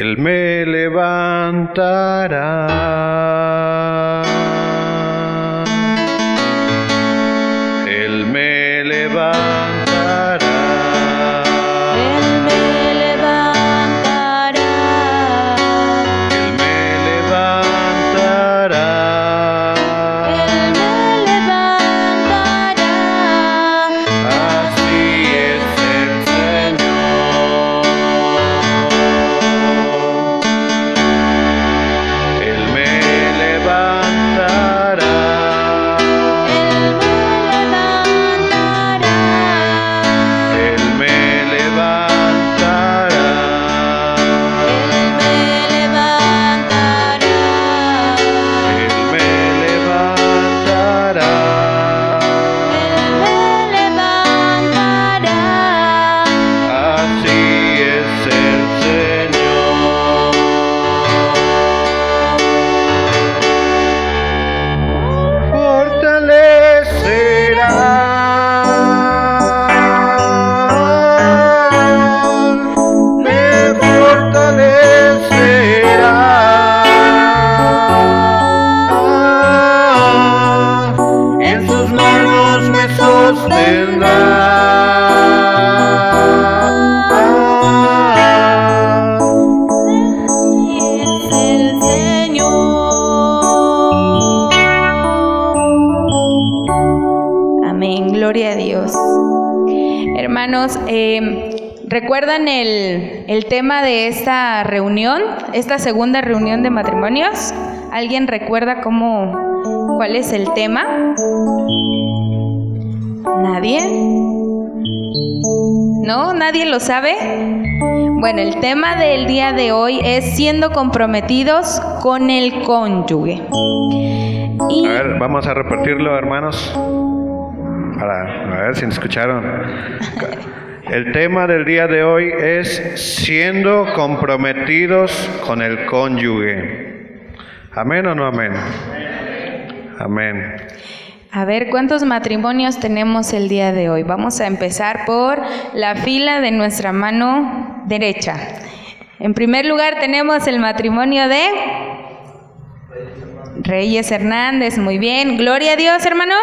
Él me levantará. ¿Recuerdan el, el tema de esta reunión, esta segunda reunión de matrimonios? ¿Alguien recuerda cómo, cuál es el tema? ¿Nadie? ¿No? ¿Nadie lo sabe? Bueno, el tema del día de hoy es siendo comprometidos con el cónyuge. A ver, vamos a repetirlo, hermanos. Para a ver si me escucharon. El tema del día de hoy es siendo comprometidos con el cónyuge. ¿Amén o no amén? Amén. a ver cuántos matrimonios tenemos el día de hoy. Vamos a empezar por la fila de nuestra mano derecha. En primer lugar tenemos el matrimonio de Reyes Hernández, muy bien. Gloria a Dios, hermanos.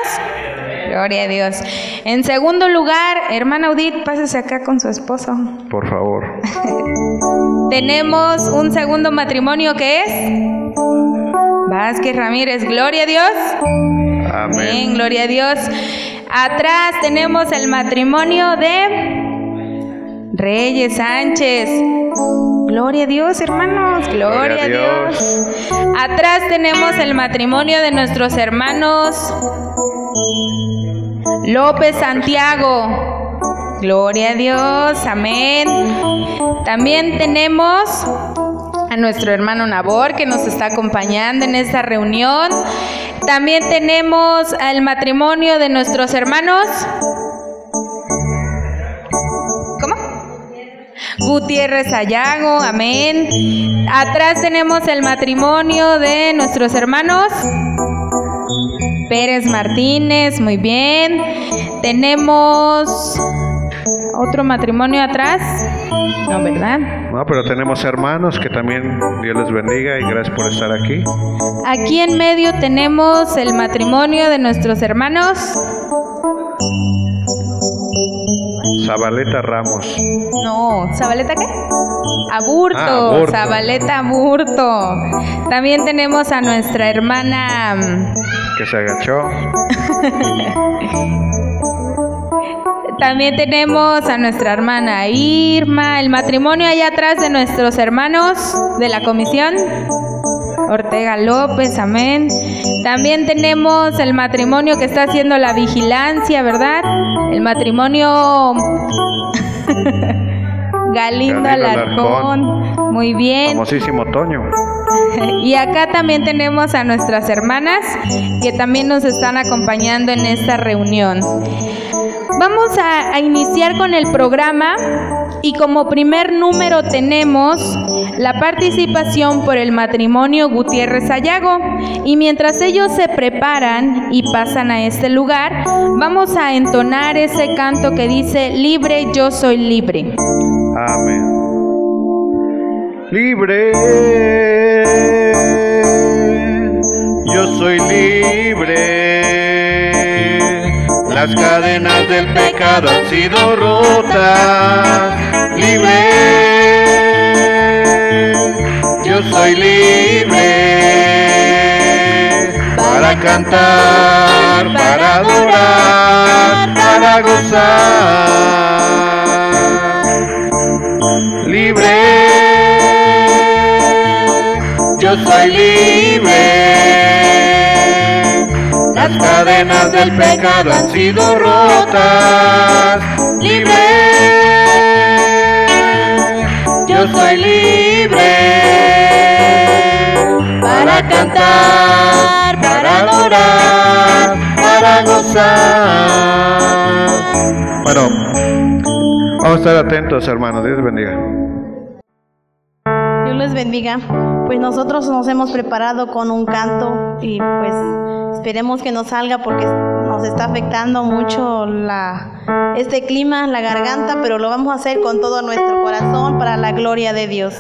Gloria a Dios. En segundo lugar, hermana Udit, pásese acá con su esposo. Por favor. Tenemos un segundo matrimonio que es Vázquez Ramírez. Gloria a Dios. Amén, gloria a Dios. Atrás tenemos el matrimonio de Reyes Sánchez. Gloria a Dios, hermanos. Gloria, Gloria a a Dios. Atrás tenemos el matrimonio de nuestros hermanos López Santiago. Gloria a Dios. Amén. También tenemos a nuestro hermano Nabor que nos está acompañando en esta reunión. También tenemos al matrimonio de nuestros hermanos. ¿Cómo? Gutiérrez Ayago, amén. Atrás tenemos el matrimonio de nuestros hermanos. Pérez Martínez, muy bien. Tenemos otro matrimonio atrás. No, ¿verdad? No, pero tenemos hermanos que también Dios les bendiga y gracias por estar aquí. Aquí en medio tenemos el matrimonio de nuestros hermanos. Zabaleta Ramos. No, ¿Zabaleta qué? Aburto, Ah, Aburto. Zabaleta Aburto. También tenemos a nuestra hermana mm, Que se agachó. También tenemos a nuestra hermana Irma, el matrimonio allá atrás de nuestros hermanos de la comisión. Ortega López, amén. También tenemos el matrimonio que está haciendo la vigilancia, ¿verdad? El matrimonio Galindo Alarcón. Muy bien. Famosísimo Toño. Y acá también tenemos a nuestras hermanas que también nos están acompañando en esta reunión. Vamos a, iniciar con el programa y como primer número tenemos la participación por el matrimonio Gutiérrez Ayago. Y mientras ellos se preparan y pasan a este lugar, vamos a entonar ese canto que dice, libre yo soy libre. Amén. libre. Yo soy libre. Las cadenas del pecado han sido rotas. Libre. Yo soy libre para cantar, para adorar, para gozar libre. Yo soy libre. Cadenas del pecado han sido rotas. Libre. Yo soy libre. Para cantar, para adorar, para gozar. Bueno, vamos a estar atentos, hermanos. Dios bendiga. Dios les bendiga. Pues nosotros nos hemos preparado con un canto y pues esperemos que nos salga porque nos está afectando mucho la, este clima, la garganta, pero lo vamos a hacer con todo nuestro corazón para la gloria de Dios.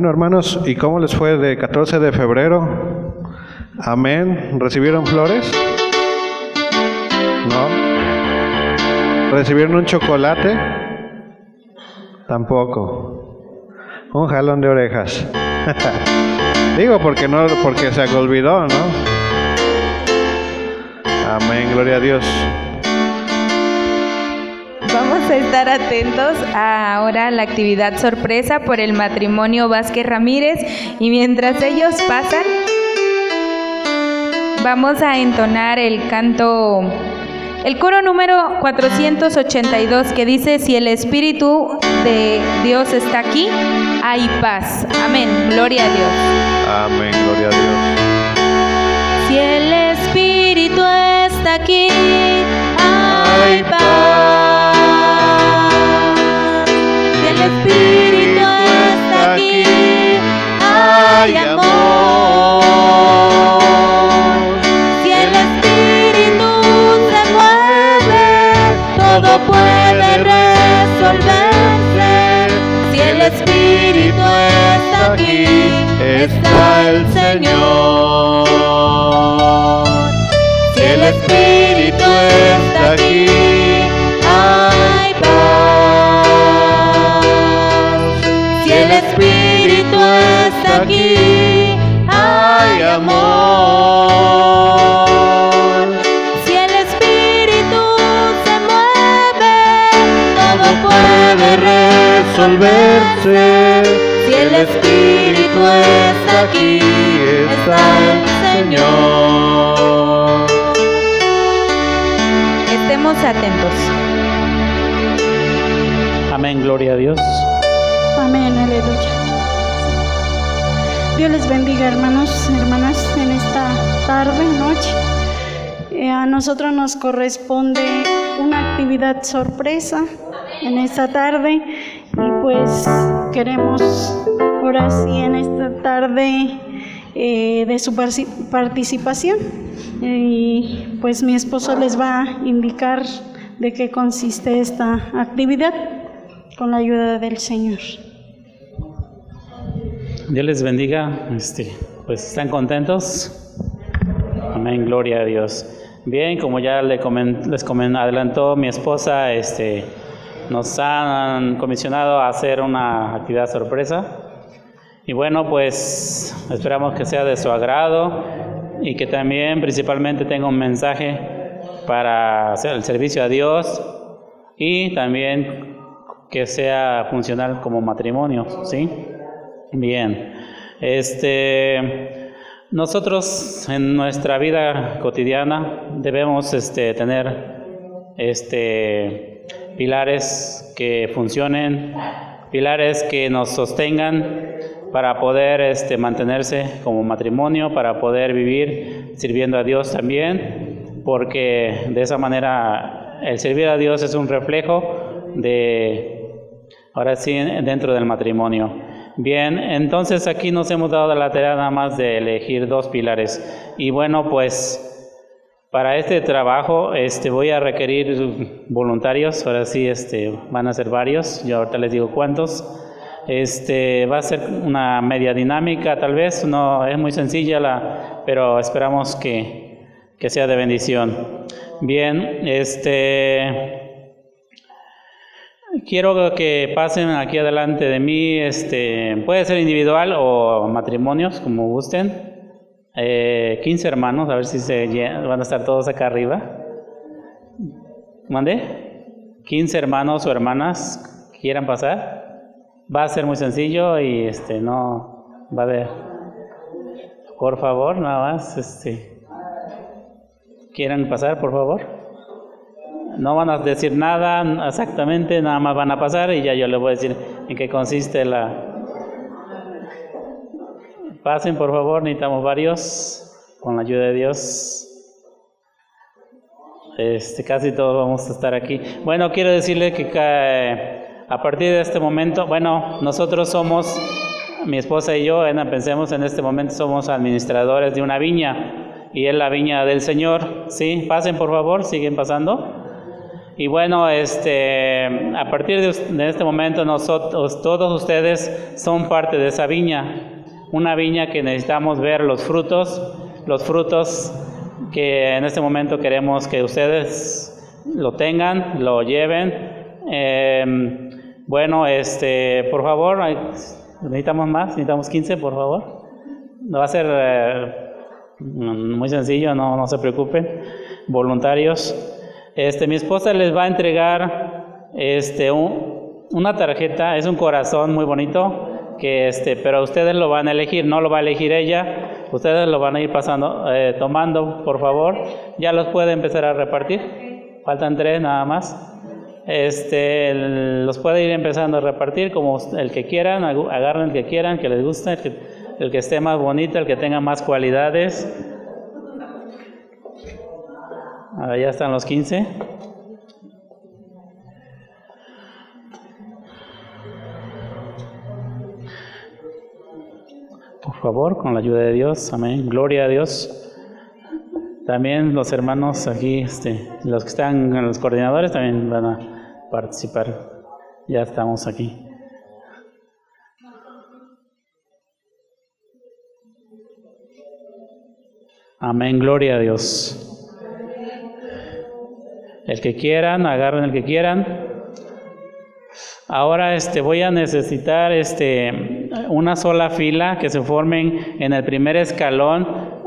Bueno, hermanos, ¿y cómo les fue de 14 de febrero? Amén. ¿Recibieron flores? ¿No? ¿Recibieron un chocolate? Tampoco. Un jalón de orejas. Digo porque no, porque se olvidó, ¿no? Amén, gloria a Dios. Estar atentos a ahora a la actividad sorpresa por el matrimonio Vázquez Ramírez y mientras ellos pasan, vamos a entonar el canto, el coro número 482 que dice, si el Espíritu de Dios está aquí, hay paz. Amén, gloria a Dios. Amén, gloria a Dios. Si el Espíritu está aquí, hay paz. Señor. Si el Espíritu está aquí, hay paz. Si el Espíritu está aquí, hay amor. Si el Espíritu se mueve, todo puede resolverse. Si el Espíritu está aquí, está el Señor. Estemos atentos. Amén, gloria a Dios. Amén, aleluya. Dios les bendiga, hermanos, hermanas, en esta tarde, noche. Eh, a nosotros nos corresponde una actividad sorpresa en esta tarde y pues queremos ahora sí en esta tarde eh, de su participación y pues mi esposo les va a indicar de qué consiste esta actividad con la ayuda del Señor. Dios les bendiga. Este, pues están contentos. Amén, gloria a Dios. Bien, como ya les adelantó mi esposa, este, nos han comisionado a hacer una actividad sorpresa. Y bueno, pues esperamos que sea de su agrado y que también principalmente tenga un mensaje para hacer el servicio a Dios y también que sea funcional como matrimonio, ¿sí? Bien, este, nosotros en nuestra vida cotidiana debemos este, tener este, pilares que funcionen, pilares que nos sostengan para poder este, mantenerse como matrimonio, para poder vivir sirviendo a Dios también, porque de esa manera el servir a Dios es un reflejo de, ahora sí, dentro del matrimonio. Bien, entonces aquí nos hemos dado la tarea nada más de elegir dos pilares. Y bueno, pues para este trabajo este, voy a requerir voluntarios, ahora sí este, van a ser varios, yo ahorita les digo cuántos. Este, va a ser una media dinámica tal vez, no es muy sencilla, la, pero esperamos que, que sea de bendición. Bien, este, quiero que pasen aquí adelante de mí, este, puede ser individual o matrimonios, como gusten. Eh, 15 hermanos, a ver si se van a estar todos acá arriba. ¿Mande? 15 hermanos o hermanas quieran pasar. Va a ser muy sencillo y este no va a haber. Por favor, nada más, este. ¿Quieran pasar, por favor? No van a decir nada exactamente, nada más van a pasar y ya yo les voy a decir en qué consiste la. Pasen, por favor, necesitamos varios, con la ayuda de Dios. Este, casi todos vamos a estar aquí. Bueno, quiero decirle que ca- a partir de este momento, bueno, nosotros somos, mi esposa y yo, Ena, pensemos en este momento, somos administradores de una viña y es la viña del Señor. ¿Sí? Pasen, por favor, siguen pasando. Y bueno, este, a partir de, este momento nosotros, todos ustedes son parte de esa viña, una viña que necesitamos ver los frutos, los frutos que en este momento queremos que ustedes lo tengan, lo lleven. Eh, Bueno, este, por favor, necesitamos más, necesitamos 15, por favor. No va a ser eh, muy sencillo, no, no se preocupen. Voluntarios. Este, mi esposa les va a entregar este, un- una tarjeta, es un corazón muy bonito, que este, pero ustedes lo van a elegir, no lo va a elegir ella, ustedes lo van a ir pasando, eh, tomando, por favor. Ya los puede empezar a repartir. Faltan tres nada más. Este, los puede ir empezando a repartir como el que quieran, agarren el que quieran, que les guste, el que, el que esté más bonito, el que tenga más cualidades. Ya están los 15. Por favor, con la ayuda de Dios, amén. Gloria a Dios. También los hermanos aquí, este, los que están en los coordinadores también van a participar. Ya estamos aquí. Amén, gloria a Dios. El que quieran, agarren el que quieran. Ahora este voy a necesitar este una sola fila que se formen en el primer escalón.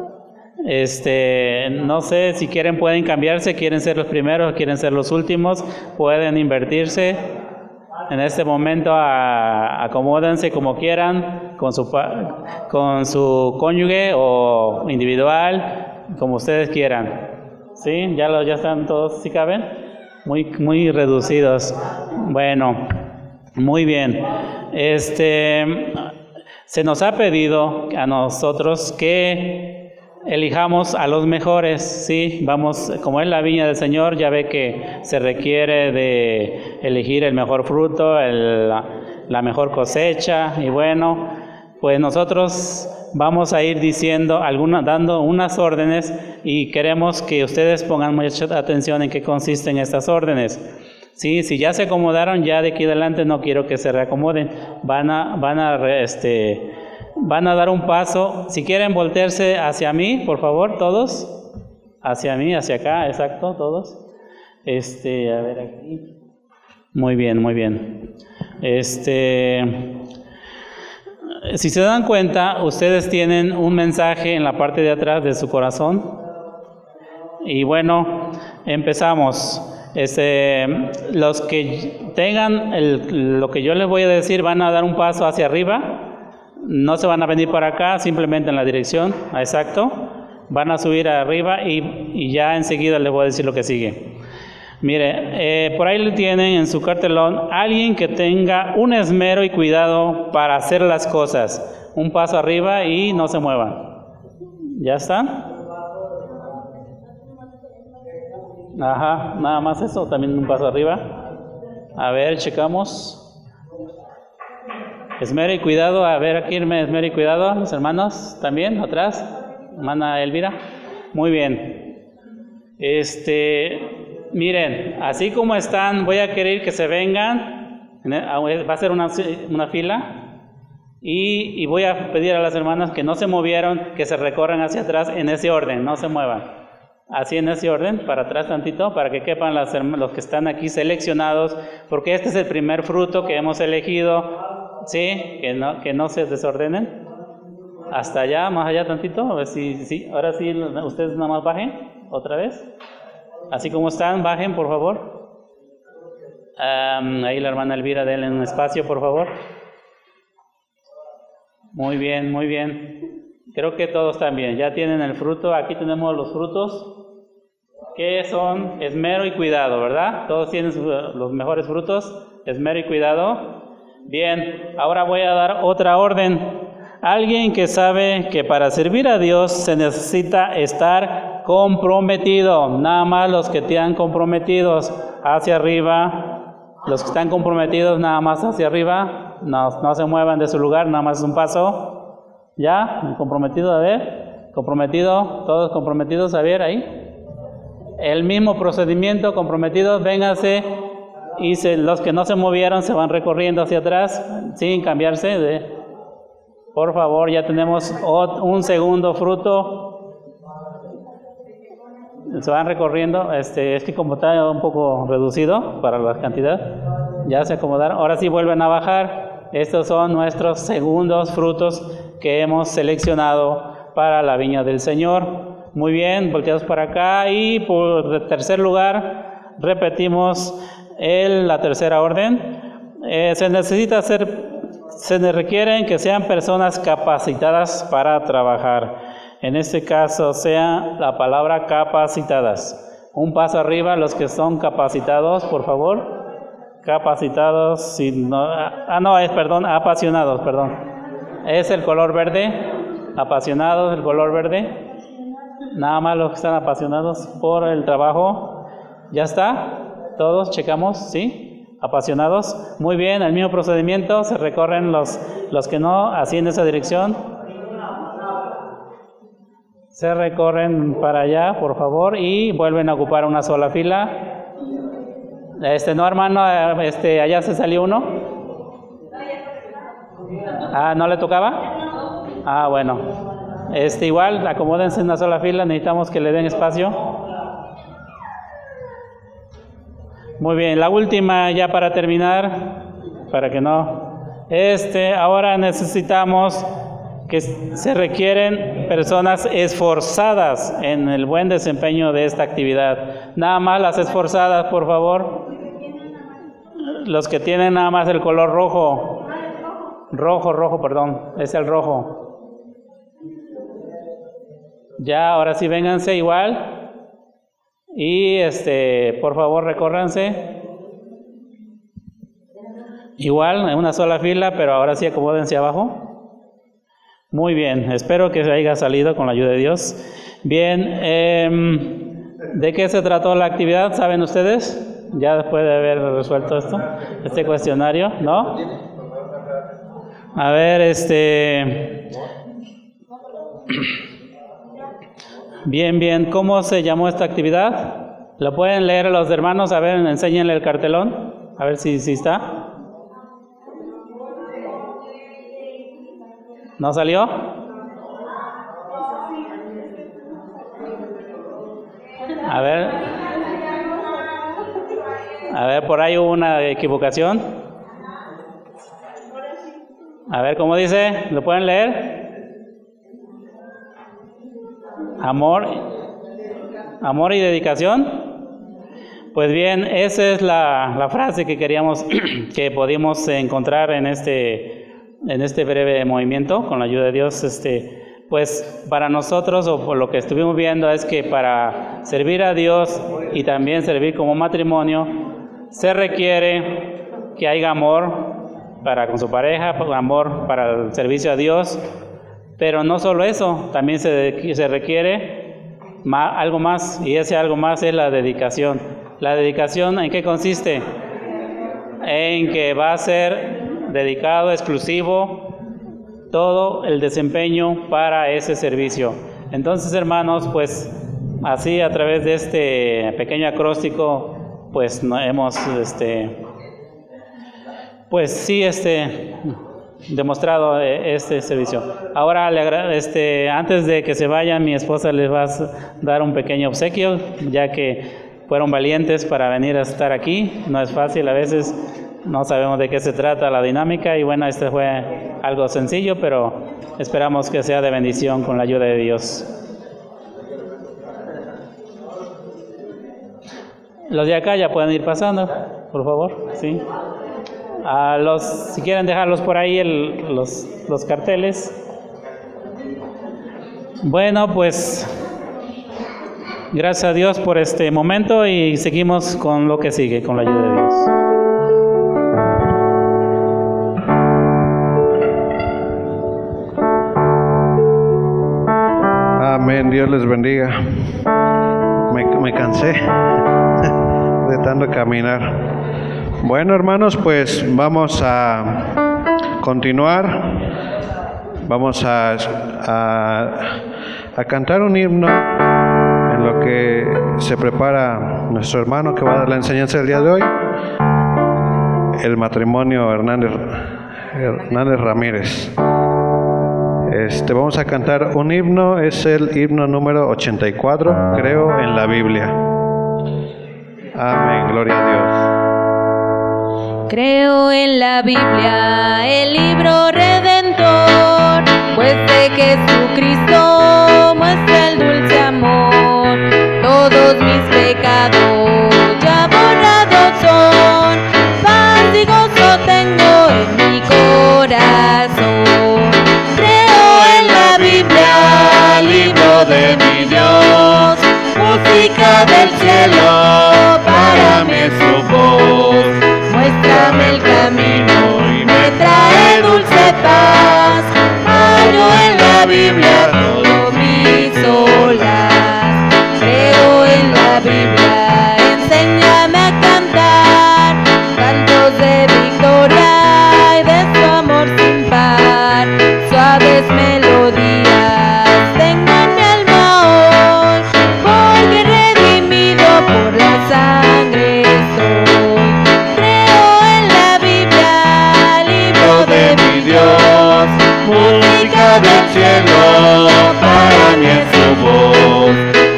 Este, no sé si quieren pueden cambiarse, quieren ser los primeros, quieren ser los últimos, pueden invertirse. En este momento a- acomódense como quieran con su con su cónyuge o individual, como ustedes quieran. ¿Sí? Ya lo, ya están todos, ¿sí caben? Muy muy reducidos. Bueno, muy bien. Este se nos ha pedido a nosotros que elijamos a los mejores, sí, vamos, como es la viña del Señor, ya ve que se requiere de elegir el mejor fruto, la, mejor cosecha, y bueno, pues nosotros vamos a ir diciendo, alguna, dando unas órdenes y queremos que ustedes pongan mucha atención en qué consisten estas órdenes. Sí, si ya se acomodaron, ya de aquí adelante no quiero que se reacomoden. Van a, van a, este, van a dar un paso. Si quieren voltearse hacia mí, por favor, todos. Hacia mí, hacia acá, exacto, todos. Este, a ver aquí. Muy bien, muy bien. Este, si se dan cuenta, ustedes tienen un mensaje en la parte de atrás de su corazón. Y bueno, empezamos. Este, los que tengan el- lo que yo les voy a decir van a dar un paso hacia arriba. No se van a venir para acá, simplemente en la dirección, exacto. Van a subir arriba y, ya enseguida les voy a decir lo que sigue. Mire, eh, por ahí le tienen en su cartelón alguien que tenga un esmero y cuidado para hacer las cosas. Un paso arriba y no se muevan. ¿Ya están? Ajá, nada más eso, también un paso arriba. A ver, checamos. Esmero y cuidado, a ver aquí, esmero y cuidado, los hermanos, también, atrás. Hermana Elvira. Muy bien. Este, miren, así como están, voy a querer que se vengan. Va a ser una, una fila. Y, y voy a pedir a las hermanas que no se movieron, que se recorran hacia atrás en ese orden, no se muevan. Así en ese orden, para atrás tantito, para que quepan los que están aquí seleccionados, porque este es el primer fruto que hemos elegido, ¿sí? Que no, que no se desordenen. Hasta allá, más allá tantito, a ver si, si, ahora sí, ustedes nada más bajen, otra vez. Así como están, bajen, por favor. Am, ahí la hermana Elvira, denle un espacio, por favor. Muy bien, muy bien. Creo que todos bien. Ya tienen el fruto. Aquí tenemos los frutos que son esmero y cuidado, ¿verdad? Todos tienen los mejores frutos, esmero y cuidado. Bien, ahora voy a dar otra orden. Alguien que sabe que para servir a Dios se necesita estar comprometido. Nada más los que están comprometidos hacia arriba. Los que están comprometidos nada más hacia arriba. No, no se muevan de su lugar, nada más un paso. ¿Ya? ¿Comprometido? A ver. ¿Comprometido? ¿Todos comprometidos? A ver, ahí. El mismo procedimiento, comprometidos, vénganse. Y los que no se movieron se van recorriendo hacia atrás sin cambiarse. Por favor, ya tenemos un segundo fruto. Se van recorriendo. Este, como está un poco reducido para la cantidad. Ya se acomodaron. Ahora sí vuelven a bajar. Estos son nuestros segundos frutos que hemos seleccionado para la viña del Señor. Muy bien, volteados para acá. Y por tercer lugar, repetimos el, la tercera orden. Eh, se necesita hacer, se requieren que sean personas capacitadas para trabajar. En este caso, sea la palabra capacitadas. Un paso arriba, los que son capacitados, por favor. Capacitados, si no, ah, no, es, perdón, apasionados, perdón. Es el color verde, apasionados, el color verde. Nada más los que están apasionados por el trabajo. ¿Ya está? ¿Todos checamos? ¿Sí? ¿Apasionados? Muy bien, el mismo procedimiento, se recorren los, los que no, así en esa dirección. Se recorren para allá, por favor, y vuelven a ocupar una sola fila. Este, no, hermano, este, allá se salió uno. Ah, ¿no le tocaba? Ah, bueno. Este, igual, acomódense en una sola fila, necesitamos que le den espacio. Muy bien, la última ya para terminar, para que no. Este, ahora necesitamos que se requieren personas esforzadas en el buen desempeño de esta actividad. Nada más las esforzadas, por favor. Los que tienen nada más el color rojo. Rojo, rojo, perdón. Es el rojo. Ya, ahora sí vénganse igual. Y este, por favor, recórranse. Igual, en una sola fila, pero ahora sí acomódense abajo. Muy bien, espero que se haya salido con la ayuda de Dios. Bien, em, ¿de qué se trató la actividad? ¿Saben ustedes? Ya después de haber resuelto esto, este cuestionario, ¿no? A ver, este. Bien, bien, ¿cómo se llamó esta actividad? ¿Lo pueden leer los hermanos? A ver, enséñenle el cartelón, a ver si, si está. ¿No salió? A ver. A ver, por ahí hubo una equivocación. A ver, ¿cómo dice? ¿Lo pueden leer? Amor. Amor y dedicación. Pues bien, esa es la, frase que queríamos, que pudimos encontrar en este en este breve movimiento, con la ayuda de Dios, este, pues para nosotros, o por lo que estuvimos viendo, es que para servir a Dios y también servir como matrimonio, se requiere que haya amor para con su pareja, amor para el servicio a Dios, pero no solo eso, también se, se requiere algo más, y ese algo más es la dedicación. ¿La dedicación en qué consiste? En que va a ser dedicado, exclusivo, todo el desempeño para ese servicio. Entonces, hermanos, pues así a través de este pequeño acróstico, pues hemos, este, pues sí, este, demostrado eh, este servicio. Ahora, este, antes de que se vayan, mi esposa les va a dar un pequeño obsequio, ya que fueron valientes para venir a estar aquí. No es fácil a veces no sabemos de qué se trata la dinámica y bueno, este fue algo sencillo, pero esperamos que sea de bendición con la ayuda de Dios. Los de acá ya pueden ir pasando, por favor, sí. A los, si quieren dejarlos por ahí los, los carteles. Bueno, pues gracias a Dios por este momento y seguimos con lo que sigue, con la ayuda de Dios. Amén, Dios les bendiga. Me, me cansé de tanto caminar. Bueno, hermanos, pues vamos a continuar. Vamos a, a, cantar un himno en lo que se prepara nuestro hermano que va a dar la enseñanza el día de hoy, el matrimonio Hernández, Hernández Ramírez. Este, vamos a cantar un himno, es el himno número 84, creo, en la Biblia. Amén, gloria a Dios. Creo en la Biblia, el libro redentor, pues de Jesucristo muestra el dulce amor. Todos mis pecados ya borrados son, paz y gozo tengo en mi corazón. Creo en la Biblia, libro de mi Dios, música del cielo, para mí es. Camino y me trae dulce paz. Hallo en la Biblia para mí es su voz.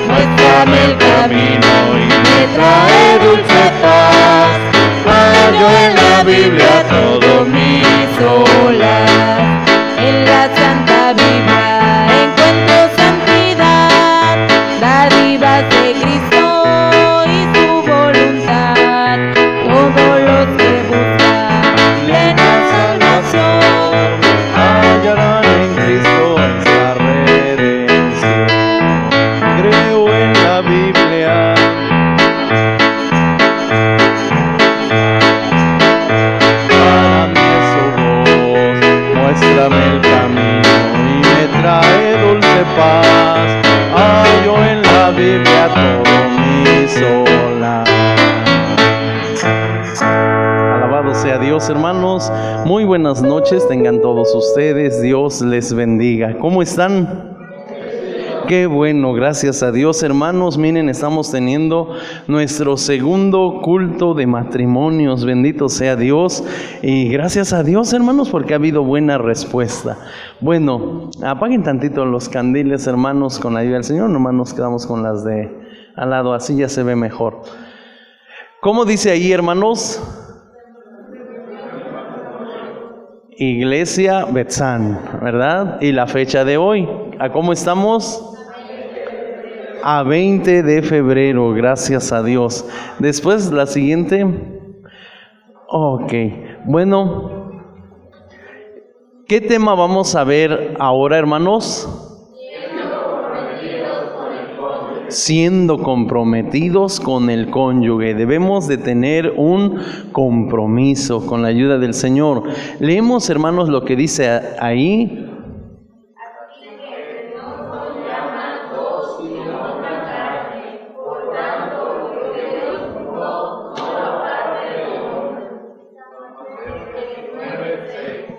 Muéstrame el camino y me trae dulce paz. Hallo en la Biblia todo mi solas. En la Santa Biblia encuentro buenas noches tengan todos ustedes. Dios les bendiga. ¿Cómo están? Qué bueno, gracias a Dios, hermanos. Miren, estamos teniendo nuestro segundo culto de matrimonios. Bendito sea Dios. Y gracias a Dios, hermanos, porque ha habido buena respuesta. Bueno, apaguen tantito los candiles, hermanos, con la ayuda del Señor. Nomás nos quedamos con las de al lado, así ya se ve mejor. ¿Cómo dice ahí, hermanos? Iglesia Betzán, ¿verdad? Y la fecha de hoy, ¿a cómo estamos? A 20 de febrero, gracias a Dios. Después la siguiente. Ok, bueno. ¿Qué tema vamos a ver ahora, hermanos? Siendo comprometidos con el cónyuge. Debemos de tener un compromiso con la ayuda del Señor. Leemos, hermanos, lo que dice ahí.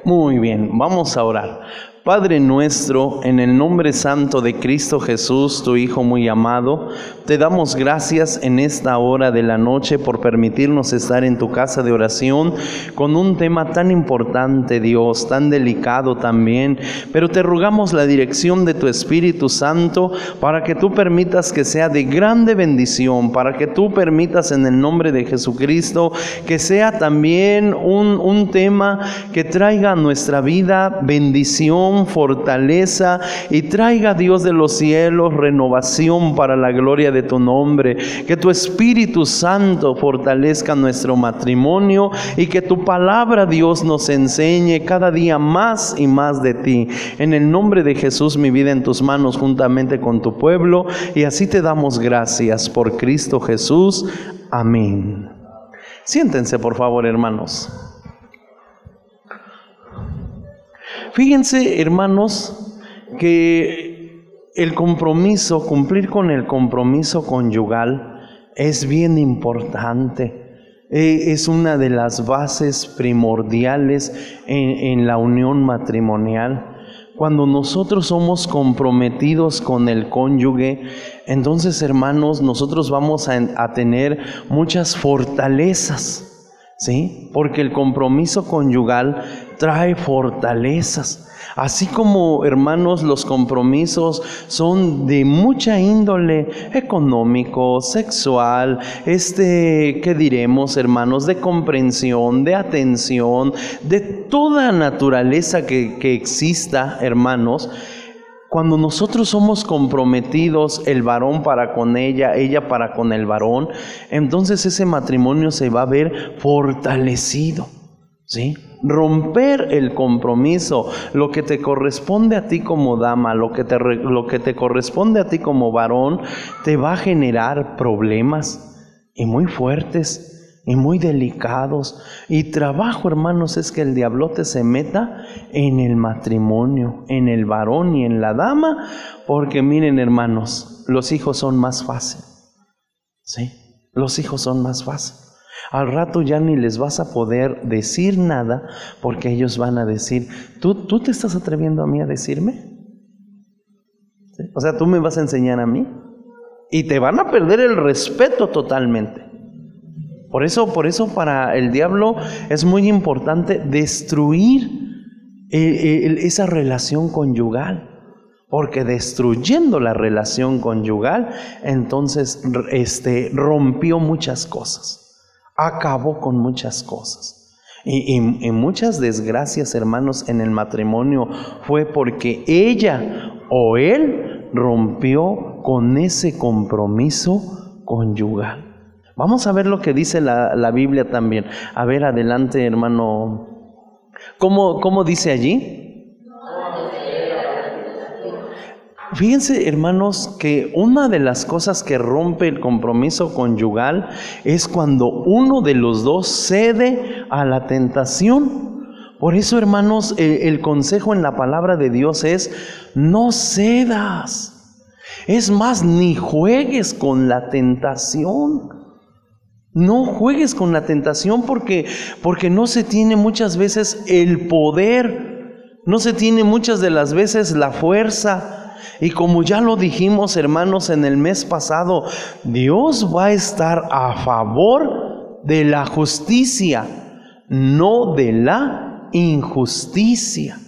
Muy bien, vamos a orar. Padre nuestro, en el nombre santo de Cristo Jesús, tu Hijo muy amado, te damos gracias en esta hora de la noche por permitirnos estar en tu casa de oración con un tema tan importante, Dios, tan delicado también, pero te rogamos la dirección de tu Espíritu Santo para que tú permitas que sea de grande bendición, para que tú permitas en el nombre de Jesucristo que sea también un, un tema que traiga a nuestra vida bendición fortaleza y traiga Dios de los cielos renovación para la gloria de tu nombre. Que tu Espíritu Santo fortalezca nuestro matrimonio y que tu palabra Dios nos enseñe cada día más y más de ti. En el nombre de Jesús mi vida en tus manos juntamente con tu pueblo y así te damos gracias por Cristo Jesús. Amén. Siéntense por favor hermanos. Fíjense, hermanos, que el compromiso, cumplir con el compromiso conyugal es bien importante. Eh, Es una de las bases primordiales en, en la unión matrimonial. Cuando nosotros somos comprometidos con el cónyuge, entonces hermanos, nosotros vamos a, a tener muchas fortalezas ¿sí? Porque el compromiso conyugal trae fortalezas. Así como, hermanos, los compromisos son de mucha índole económico, sexual, este, ¿qué diremos, hermanos? De comprensión, de atención, de toda naturaleza que, que exista, hermanos. Cuando nosotros somos comprometidos, el varón para con ella, ella para con el varón, entonces ese matrimonio se va a ver fortalecido. ¿Sí? Romper el compromiso, lo que te corresponde a ti como dama, lo que, te, lo que te corresponde a ti como varón, te va a generar problemas y muy fuertes y muy delicados. Y trabajo, hermanos, es que el diablote se meta en el matrimonio, en el varón y en la dama, porque miren, hermanos, los hijos son más fáciles. ¿Sí? Los hijos son más fáciles. Al rato ya ni les vas a poder decir nada porque ellos van a decir, ¿tú, tú te estás atreviendo a mí a decirme? O sea, tú me vas a enseñar a mí. Y te van a perder el respeto totalmente. Por eso, por eso para el diablo es muy importante destruir eh, eh, esa relación conyugal. Porque destruyendo la relación conyugal, entonces este, rompió muchas cosas acabó con muchas cosas. Y, muchas desgracias, hermanos, en el matrimonio fue porque ella o él rompió con ese compromiso conyugal. Vamos a ver lo que dice la, Biblia también. A ver, adelante, hermano. ¿Cómo, cómo dice allí? Fíjense, hermanos, que una de las cosas que rompe el compromiso conyugal es cuando uno de los dos cede a la tentación. Por eso, hermanos, el, consejo en la palabra de Dios es, no cedas. Es más, ni juegues con la tentación. No juegues con la tentación porque, porque no se tiene muchas veces el poder, no se tiene muchas de las veces la fuerza y como ya lo dijimos hermanos en el mes pasado, Dios va a estar a favor de la justicia, no de la injusticia.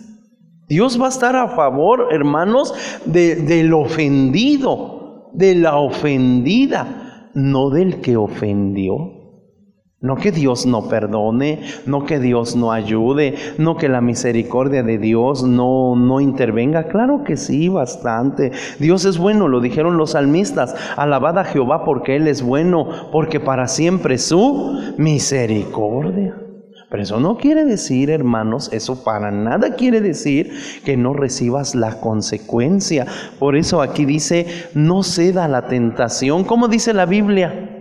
Dios va a estar a favor, hermanos, del ofendido, de la ofendida, no del que ofendió. No que Dios no perdone, no que Dios no ayude, no que la misericordia de Dios no, no intervenga. Claro que sí, bastante. Dios es bueno, lo dijeron los salmistas. Alabad a Jehová porque Él es bueno, porque para siempre su misericordia. Pero eso no quiere decir, hermanos, eso para nada quiere decir que no recibas la consecuencia. Por eso aquí dice, no ceda la tentación. ¿Cómo dice la Biblia?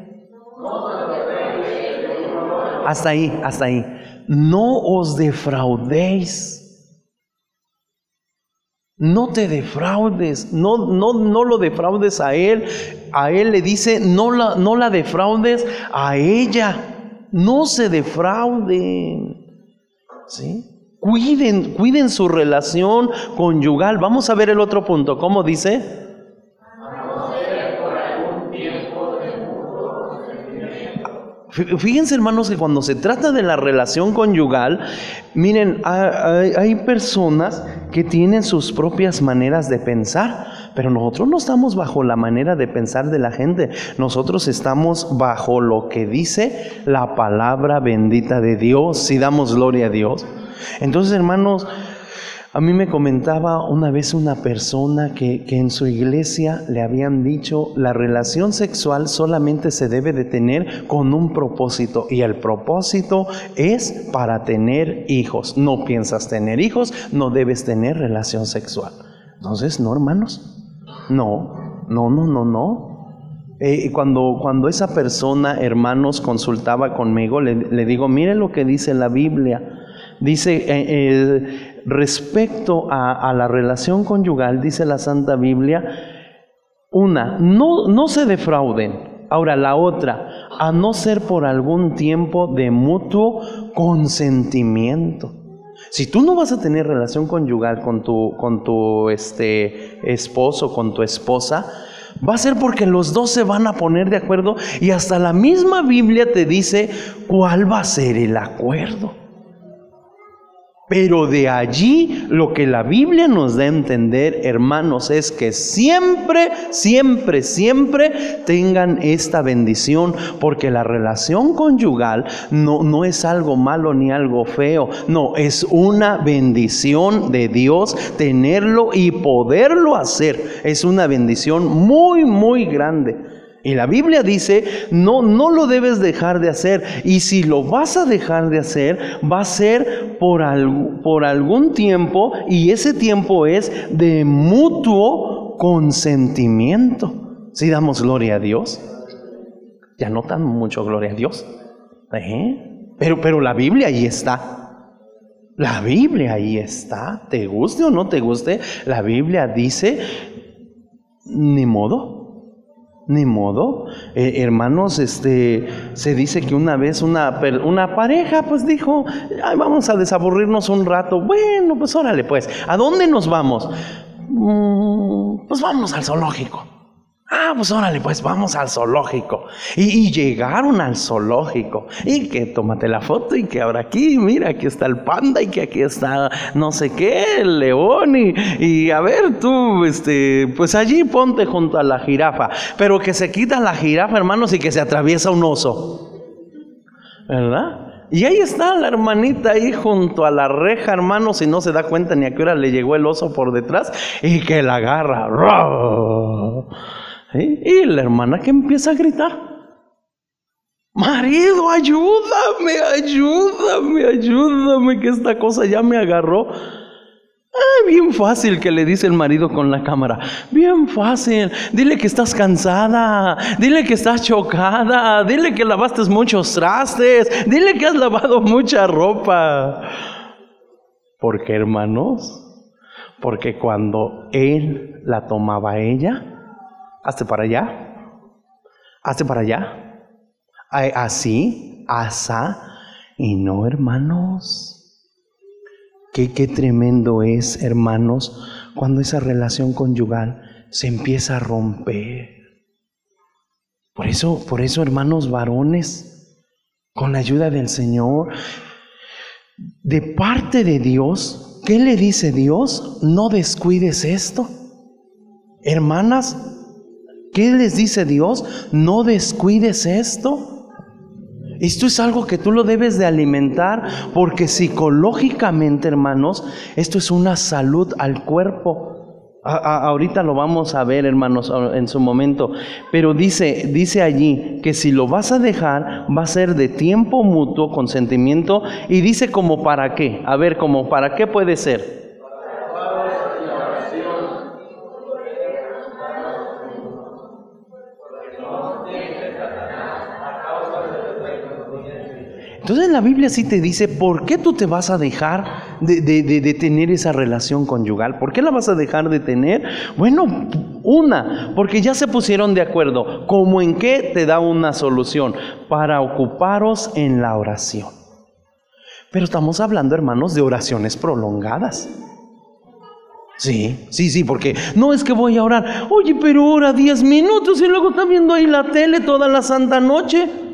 Hasta ahí, hasta ahí. No os defraudéis. No te defraudes, no, no, no lo defraudes a él. A él le dice, no la, no la defraudes a ella. No se defrauden. ¿Sí? Cuiden, cuiden su relación conyugal. Vamos a ver el otro punto. ¿Cómo dice? Fíjense hermanos que cuando se trata de la relación conyugal, miren, hay, personas que tienen sus propias maneras de pensar, pero nosotros no estamos bajo la manera de pensar de la gente, nosotros estamos bajo lo que dice la palabra bendita de Dios, si damos gloria a Dios. Entonces hermanos, a mí me comentaba una vez una persona que, en su iglesia le habían dicho la relación sexual solamente se debe de tener con un propósito y el propósito es para tener hijos. No piensas tener hijos, no debes tener relación sexual. Entonces, no, hermanos. No, no, no, no, no. Eh, cuando, cuando esa persona, hermanos, consultaba conmigo, le, digo, mire lo que dice la Biblia. Dice, eh, respecto a, la relación conyugal, dice la Santa Biblia, una, no, no se defrauden. Ahora la otra, a no ser por algún tiempo de mutuo consentimiento. Si tú no vas a tener relación conyugal con tu, con tu este, esposo, con tu esposa, Va a ser porque los dos se van a poner de acuerdo y hasta la misma Biblia te dice cuál va a ser el acuerdo. Pero de allí lo que la Biblia nos da a entender, hermanos, es que siempre, siempre, siempre tengan esta bendición, porque la relación conyugal no, no es algo malo ni algo feo, no, es una bendición de Dios tenerlo y poderlo hacer. Es una bendición muy, muy grande. Y la Biblia dice, no, no lo debes dejar de hacer. Y si lo vas a dejar de hacer, va a ser por, al- por algún tiempo y ese tiempo es de mutuo consentimiento. Si damos gloria a Dios, ya no tan mucho gloria a Dios. ¿Eh? Pero, pero la Biblia ahí está. La Biblia ahí está. Te guste o no te guste, la Biblia dice, ni modo. Ni modo. Eh, hermanos, este, se dice que una vez una, una pareja pues dijo, "Ay, vamos a desaburrirnos un rato. Bueno, pues órale pues, ¿a dónde nos vamos? "Mm, pues vamos al zoológico. Ah, pues órale, pues vamos al zoológico. Y, llegaron al zoológico. Y que tómate la foto y que ahora aquí, mira, aquí está el panda y que aquí está no sé qué, el león. Y, y a ver tú, este, pues allí ponte junto a la jirafa. Pero que se quita la jirafa, hermanos, y que se atraviesa un oso. ¿Verdad? Y ahí está la hermanita ahí junto a la reja, hermanos, y no se da cuenta ni a qué hora le llegó el oso por detrás y que la agarra. Y la hermana que empieza a gritar. Marido, ayúdame, ayúdame, ayúdame, que esta cosa ya me agarró. Ah, bien fácil que le dice el marido con la cámara. Bien fácil. Dile que estás cansada. Dile que estás chocada. Dile que lavaste muchos trastes. Dile que has lavado mucha ropa. ¿Por qué, hermanos? Porque cuando él la tomaba a ella, hazte para allá, hazte para allá, así, asá, y no, hermanos. Qué, qué tremendo es, hermanos, cuando esa relación conyugal se empieza a romper. Por eso, por eso, hermanos varones, con la ayuda del Señor, de parte de Dios, ¿qué le dice Dios? No descuides esto. Hermanas, ¿qué les dice Dios? No descuides esto. Esto es algo que tú lo debes de alimentar porque psicológicamente, hermanos, esto es una salud al cuerpo. A- ahorita lo vamos a ver, hermanos, en su momento. Pero dice, dice allí que si lo vas a dejar, va a ser de tiempo mutuo, consentimiento. Y dice como para qué. A ver, como para qué puede ser. Entonces la Biblia sí te dice, ¿por qué tú te vas a dejar de, tener esa relación conyugal? ¿Por qué la vas a dejar de tener? Bueno, una, porque ya se pusieron de acuerdo. ¿Cómo en qué te da una solución? Para ocuparos en la oración. Pero estamos hablando, hermanos, de oraciones prolongadas. Sí, sí, sí, porque no es que voy a orar, oye, pero ora 10 minutos y luego está viendo ahí la tele toda la santa noche.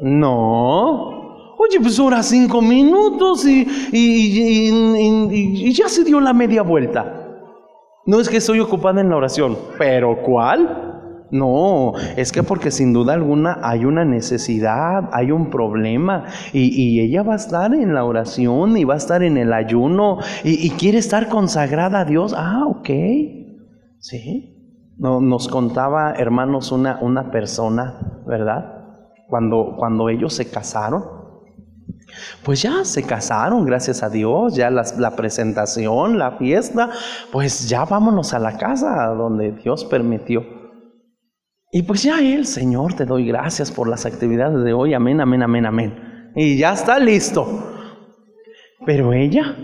No. Oye, pues ora cinco minutos y, y- ya se dio la media vuelta. No es que estoy ocupada en la oración, pero ¿cuál? No, es que porque sin duda alguna hay una necesidad, hay un problema y, ella va a estar en la oración y va a estar en el ayuno y, y quiere estar consagrada a Dios. Ah, ok. Sí. No, nos contaba, hermanos, una, una persona, ¿verdad? Cuando, cuando ellos se casaron, pues ya se casaron, gracias a Dios, ya la presentación, la fiesta, pues ya vámonos a la casa donde Dios permitió. Y pues ya él, Señor, te doy gracias por las actividades de hoy, amén, amén, amén, amén. Y ya está listo. Pero ella,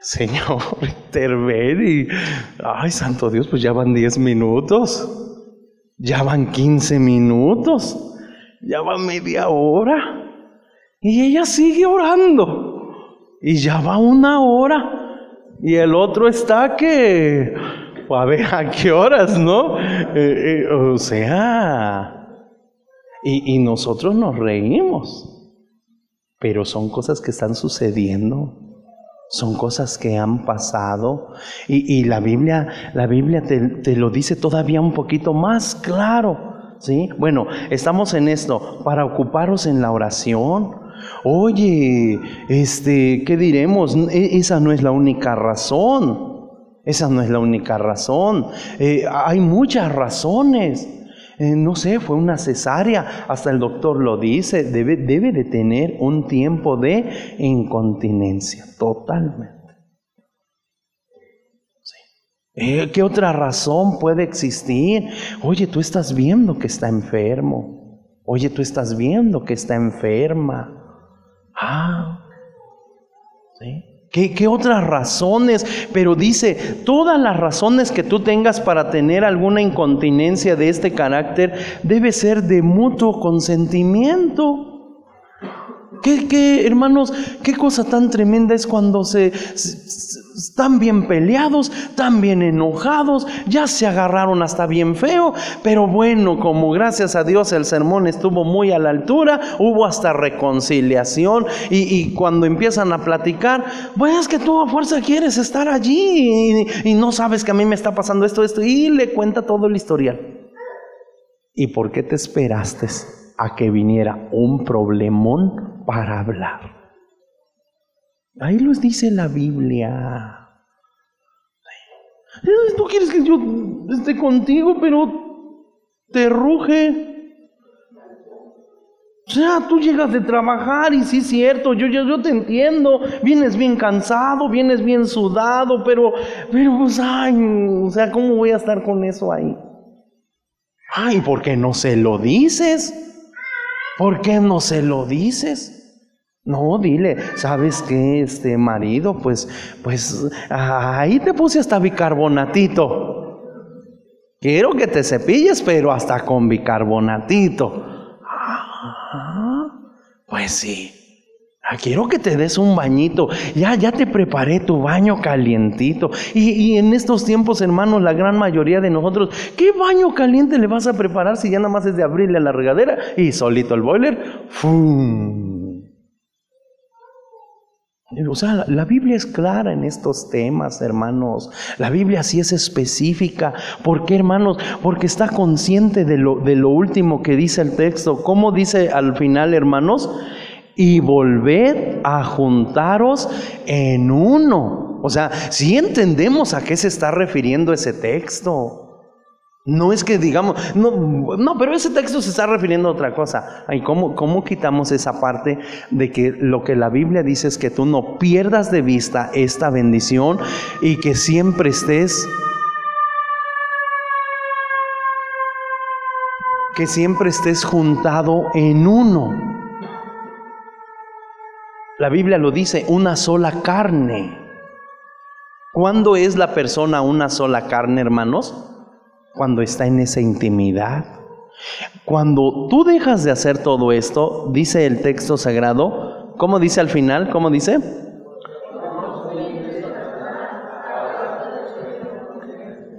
Señor, interviene y, ay, santo Dios, pues ya van 10 minutos, ya van 15 minutos, ya va media hora. Y ella sigue orando. Y ya va una hora. Y el otro está que, a ver a qué horas, ¿no? Eh, eh, o sea, y, y nosotros nos reímos, pero son cosas que están sucediendo. Son cosas que han pasado y, y la Biblia, la Biblia te, te lo dice todavía un poquito más claro. ¿Sí? Bueno, estamos en esto para ocuparos en la oración. Oye, este, ¿qué diremos? E- esa no es la única razón. Esa no es la única razón. Eh, hay muchas razones. Eh, no sé, fue una cesárea, hasta el doctor lo dice, debe, debe de tener un tiempo de incontinencia, totalmente. Eh, ¿Qué otra razón puede existir? Oye, tú estás viendo que está enfermo. Oye, tú estás viendo que está enferma. Ah, ¿sí? ¿Qué, qué otras razones? Pero dice, todas las razones que tú tengas para tener alguna incontinencia de este carácter debe ser de mutuo consentimiento. ¿Qué, hermanos, qué cosa tan tremenda es cuando se, se- están bien peleados, están bien enojados, ya se agarraron hasta bien feo, pero bueno, como gracias a Dios el sermón estuvo muy a la altura, hubo hasta reconciliación y, cuando empiezan a platicar, pues es que tú a fuerza quieres estar allí y no sabes que a mí me está pasando esto, esto, y le cuenta todo el historial. ¿Y por qué te esperaste a que viniera un problemón para hablar? Ahí los dice la Biblia. Tú quieres que yo esté contigo, pero te ruge. O sea, tú llegas de trabajar y sí es cierto, yo, yo, yo te entiendo, vienes bien cansado, vienes bien sudado, pero, pero pues, ay, o sea, ¿cómo voy a estar con eso ahí? Ay, ¿por qué no se lo dices? ¿Por qué no se lo dices? No, dile, ¿sabes qué, este marido? Pues, pues, ahí te puse hasta bicarbonatito. Quiero que te cepilles, pero hasta con bicarbonatito. Ah, pues sí. Ah, quiero que te des un bañito. Ya, ya te preparé tu baño calientito. Y, y en estos tiempos, hermanos, la gran mayoría de nosotros, ¿qué baño caliente le vas a preparar si ya nada más es de abrirle la regadera y solito el boiler? ¡Fum! O sea, la, Biblia es clara en estos temas, hermanos. La Biblia sí es específica. ¿Por qué, hermanos? Porque está consciente de lo, de lo último que dice el texto. ¿Cómo dice al final, hermanos? Y volved a juntaros en uno. O sea, si entendemos a qué se está refiriendo ese texto. No es que digamos, no, no, pero ese texto se está refiriendo a otra cosa. Ay, ¿cómo, ¿Cómo quitamos esa parte de que lo que la Biblia dice es que tú no pierdas de vista esta bendición y que siempre estés, que siempre estés juntado en uno? La Biblia lo dice, una sola carne. ¿Cuándo es la persona una sola carne, hermanos? Cuando está en esa intimidad. Cuando tú dejas de hacer todo esto, dice el texto sagrado, ¿cómo dice al final? ¿Cómo dice?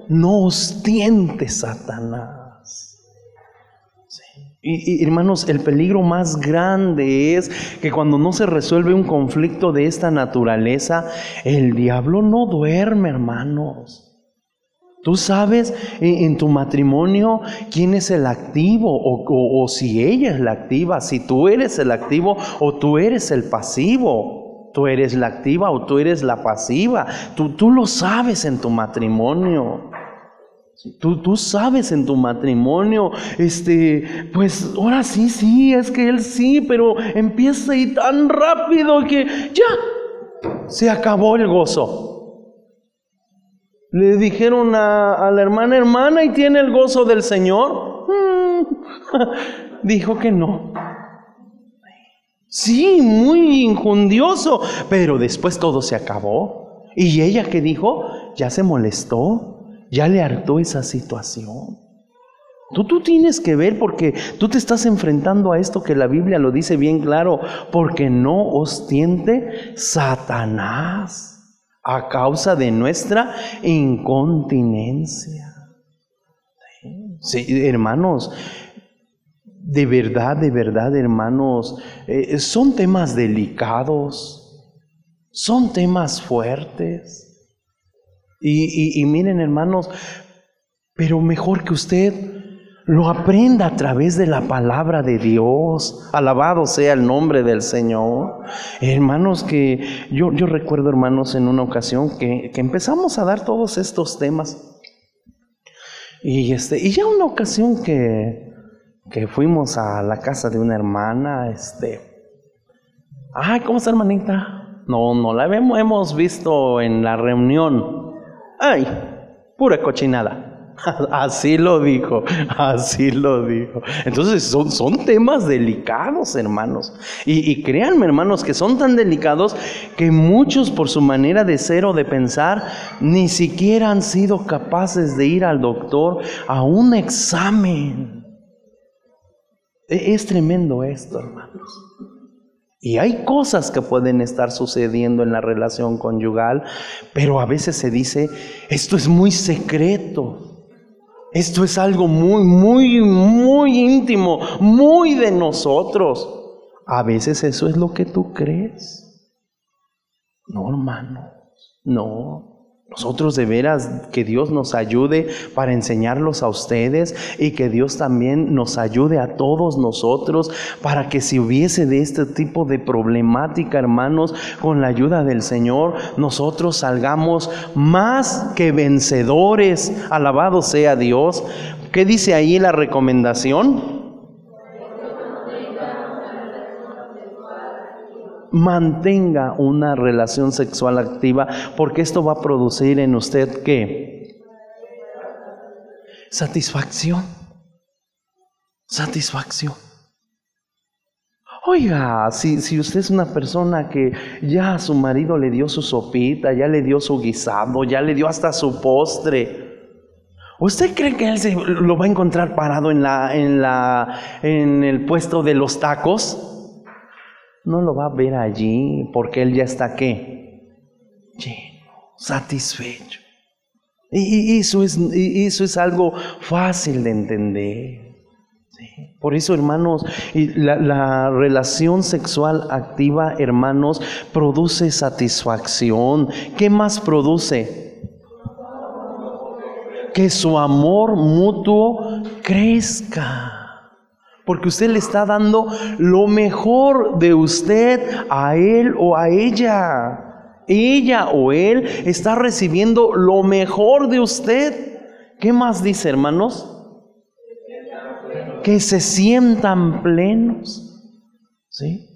No os tiente Satanás. Y, hermanos, el peligro más grande es que cuando no se resuelve un conflicto de esta naturaleza, el diablo no duerme, hermanos. Tú sabes en, tu matrimonio quién es el activo o, si ella es la activa, si tú eres el activo o tú eres el pasivo, tú eres la activa o tú eres la pasiva. Tú, tú lo sabes en tu matrimonio. Tú, tú sabes en tu matrimonio, este, pues ahora sí, sí, es que él sí, pero empieza ahí tan rápido que ya se acabó el gozo. Le dijeron a, la hermana, hermana, ¿y tiene el gozo del Señor? Mm, dijo que no. Sí, muy injundioso, pero después todo se acabó. ¿Y ella qué dijo? Ya se molestó, ya le hartó esa situación. Tú, tú tienes que ver porque tú te estás enfrentando a esto que la Biblia lo dice bien claro, porque no os tiente Satanás. A causa de nuestra incontinencia. Sí, hermanos, de verdad, de verdad, hermanos, eh, son temas delicados, son temas fuertes. Y, y- y miren, hermanos, pero mejor que usted lo aprenda a través de la palabra de Dios. Alabado sea el nombre del Señor. Hermanos, que yo, yo recuerdo, hermanos, en una ocasión que, que empezamos a dar todos estos temas. Y, este, y ya una ocasión que, que fuimos a la casa de una hermana, este, ay, ¿cómo está hermanita? No, no la hemos, hemos visto en la reunión. Ay, pura cochinada. Así lo dijo, así lo dijo. Entonces son, son temas delicados, hermanos. Y, y créanme, hermanos, que son tan delicados que muchos por su manera de ser o de pensar ni siquiera han sido capaces de ir al doctor a un examen. E- Es tremendo esto, hermanos. Y hay cosas que pueden estar sucediendo en la relación conyugal, pero a veces se dice, esto es muy secreto. Esto es algo muy, muy, muy íntimo, muy de nosotros. A veces eso es lo que tú crees. No, hermano, no. Nosotros de veras que Dios nos ayude para enseñarlos a ustedes y que Dios también nos ayude a todos nosotros para que si hubiese de este tipo de problemática, hermanos, con la ayuda del Señor, nosotros salgamos más que vencedores. Alabado sea Dios. ¿Qué dice ahí la recomendación? Mantenga una relación sexual activa porque esto va a producir en usted qué? Satisfacción. Satisfacción. Oiga, si, si usted es una persona que ya a su marido le dio su sopita, ya le dio su guisado, ya le dio hasta su postre, ¿usted cree que él se lo va a encontrar parado en, la, en, la, en el puesto de los tacos? No lo va a ver allí porque él ya está qué? Lleno, satisfecho. Y, eso, es, eso es algo fácil de entender. Por eso, hermanos, la, la relación sexual activa, hermanos, produce satisfacción. ¿Qué más produce? Que su amor mutuo crezca. Porque usted le está dando lo mejor de usted a él o a ella. Ella o él está recibiendo lo mejor de usted. ¿Qué más dice, hermanos? Que se sientan plenos. ¿Sí?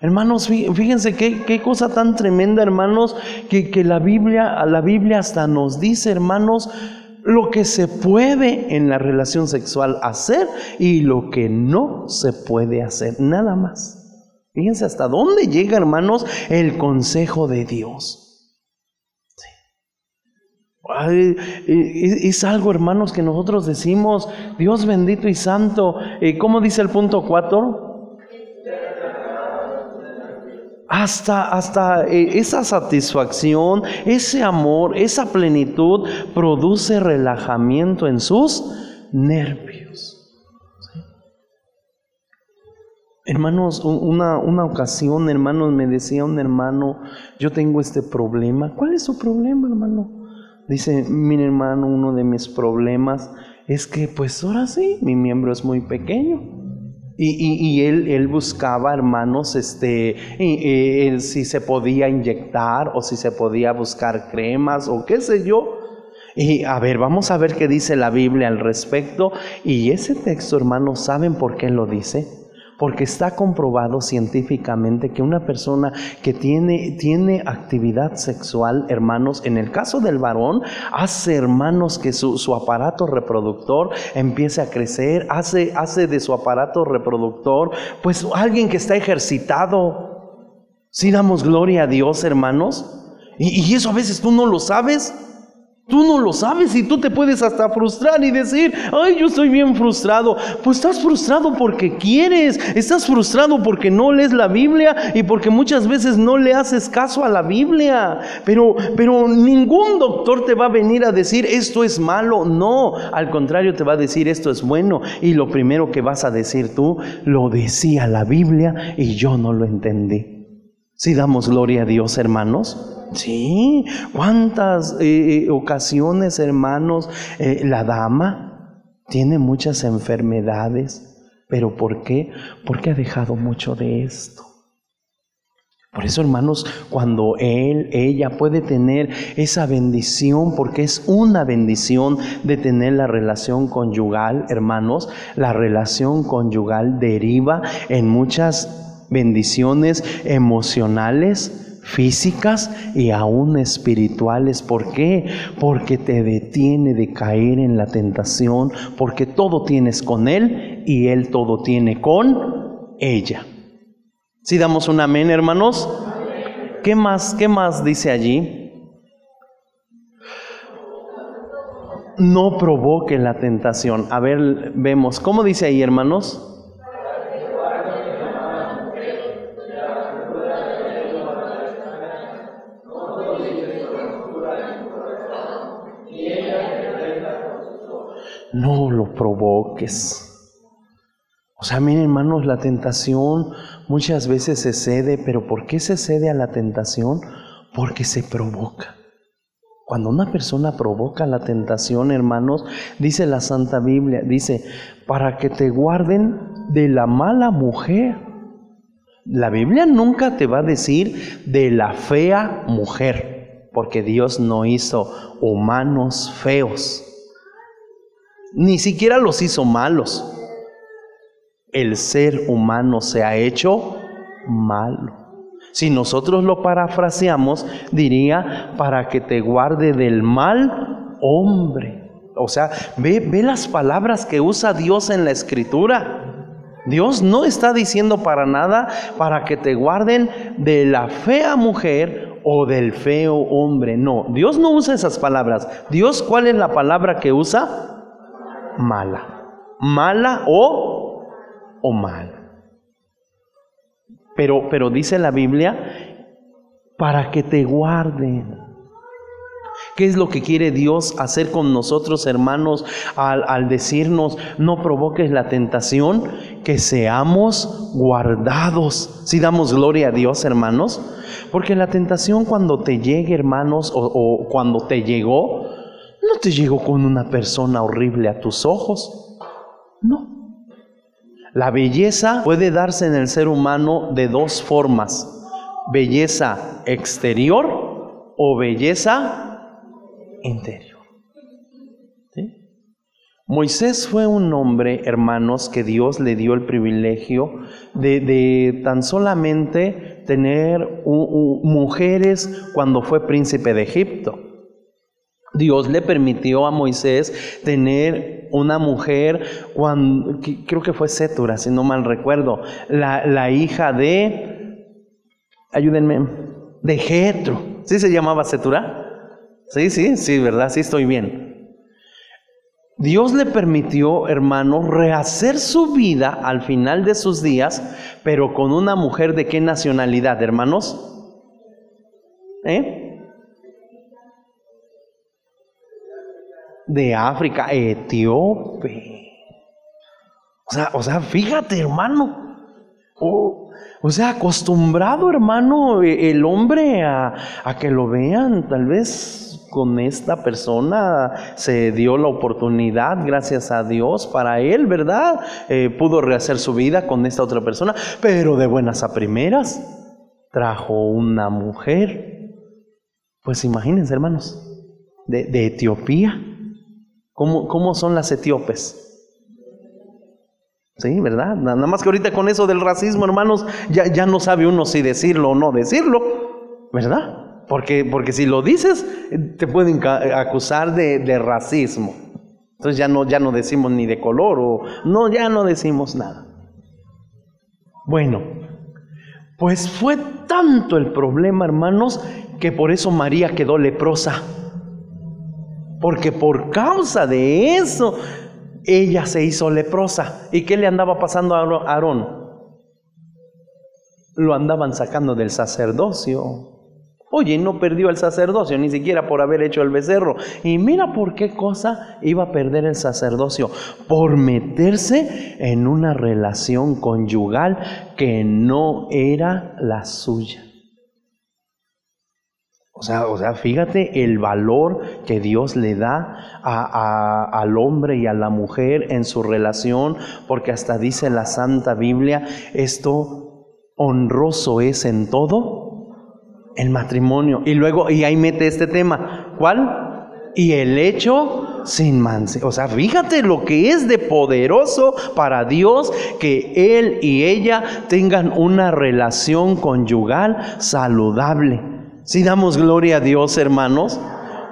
Hermanos, fí- fíjense qué, qué cosa tan tremenda, hermanos, que, que la Biblia, la Biblia hasta nos dice, hermanos, lo que se puede en la relación sexual hacer y lo que no se puede hacer, nada más. Fíjense hasta dónde llega, hermanos, el consejo de Dios. Es algo, hermanos, que nosotros decimos, Dios bendito y santo. ¿Cómo dice el punto 4? Hasta, hasta eh, esa satisfacción, ese amor, esa plenitud produce relajamiento en sus nervios. Hermanos, una, una ocasión, hermanos, me decía un hermano, yo tengo este problema. ¿Cuál es su problema, hermano? Dice, mire hermano, uno de mis problemas es que pues ahora sí, mi miembro es muy pequeño. Y, él, buscaba, hermanos, este, si se podía inyectar o si se podía buscar cremas o qué sé yo. Y a ver, vamos a ver qué dice la Biblia al respecto. Y ese texto, hermanos, ¿saben por qué lo dice? Porque está comprobado científicamente que una persona que tiene, tiene actividad sexual, hermanos, en el caso del varón, hace, hermanos, que su, su aparato reproductor empiece a crecer, hace, hace de su aparato reproductor, pues alguien que está ejercitado. Si damos gloria a Dios, hermanos, y, y eso a veces tú no lo sabes. Tú no lo sabes y tú te puedes hasta frustrar y decir, ay, yo estoy bien frustrado. Pues estás frustrado porque quieres, estás frustrado porque no lees la Biblia y porque muchas veces no le haces caso a la Biblia. Pero, pero ningún doctor te va a venir a decir esto es malo. No, al contrario te va a decir esto es bueno. Y lo primero que vas a decir tú, lo decía la Biblia y yo no lo entendí. Si damos gloria a Dios, hermanos. Sí, cuántas eh, eh, ocasiones, hermanos, eh, la dama tiene muchas enfermedades, pero ¿por qué? Porque ha dejado mucho de esto. Por eso, hermanos, cuando él, ella puede tener esa bendición, porque es una bendición de tener la relación conyugal, hermanos, la relación conyugal deriva en muchas bendiciones emocionales, físicas y aún espirituales. ¿Por qué? Porque te detiene de caer en la tentación, porque todo tienes con Él y Él todo tiene con ella. Si damos un amén, hermanos? ¿Qué más, qué más dice allí? No provoque la tentación. A ver, vemos, ¿cómo dice ahí, hermanos? No lo provoques. O sea, miren hermanos, la tentación muchas veces se cede, pero ¿por qué se cede a la tentación? Porque se provoca. Cuando una persona provoca la tentación, hermanos, dice la Santa Biblia, dice, para que te guarden de la mala mujer. La Biblia nunca te va a decir de la fea mujer, porque Dios no hizo humanos feos. Ni siquiera los hizo malos. El ser humano se ha hecho malo. Si nosotros lo parafraseamos, diría, para que te guarde del mal hombre. O sea, ve, ve las palabras que usa Dios en la escritura. Dios no está diciendo para nada para que te guarden de la fea mujer o del feo hombre. No, Dios no usa esas palabras. Dios, ¿cuál es la palabra que usa? Mala. Mala o, o mal. Pero, pero dice la Biblia, para que te guarden. ¿Qué es lo que quiere Dios hacer con nosotros, hermanos, al, decirnos, no provoques la tentación, que seamos guardados? Si damos gloria a Dios, hermanos, porque la tentación cuando te llegue, hermanos, o cuando te llegó, no te llegó con una persona horrible a tus ojos. No. La belleza puede darse en el ser humano de dos formas. Belleza exterior o belleza interior. Moisés fue un hombre, hermanos, que Dios le dio el privilegio de, de tan solamente tener mujeres cuando fue príncipe de Egipto. Dios le permitió a Moisés tener una mujer, cuando, creo que fue Setura, si no mal recuerdo, la, hija de, ayúdenme, de Jetro. ¿Sí se llamaba Setura? Sí, sí, sí, ¿verdad? Sí estoy bien. Dios le permitió, hermano, rehacer su vida al final de sus días, pero con una mujer de qué nacionalidad, hermanos? ¿Eh? De África, etíope. O sea, o sea, fíjate, hermano. o sea, acostumbrado, hermano, e, el hombre a, que lo vean, tal vez con esta persona se dio la oportunidad, gracias a Dios, para él, ¿verdad? Eh, pudo rehacer su vida con esta otra persona, pero de buenas a primeras trajo una mujer. Pues imagínense, hermanos, de, de Etiopía. ¿Cómo, son las etíopes? Sí, ¿verdad? Nada más que ahorita con eso del racismo, hermanos, ya, ya no sabe uno si decirlo o no decirlo, ¿verdad? Porque, porque si lo dices, te pueden acusar de, racismo. Entonces ya no, ya no decimos ni de color o no, ya no decimos nada. Bueno, pues fue tanto el problema, hermanos, que por eso María quedó leprosa. Porque por causa de eso, ella se hizo leprosa. ¿Y qué le andaba pasando a Aarón? Lo andaban sacando del sacerdocio. Oye, no perdió el sacerdocio ni siquiera por haber hecho el becerro. Y mira por qué cosa iba a perder el sacerdocio. Por meterse en una relación conyugal que no era la suya. O sea, o sea, fíjate el valor que Dios le da a, al hombre y a la mujer en su relación, porque hasta dice la Santa Biblia, esto honroso es en todo el matrimonio. Y luego, y ahí mete este tema, ¿cuál? Y el hecho sin manse. O sea, fíjate lo que es de poderoso para Dios que él y ella tengan una relación conyugal saludable. Si damos gloria a Dios, hermanos.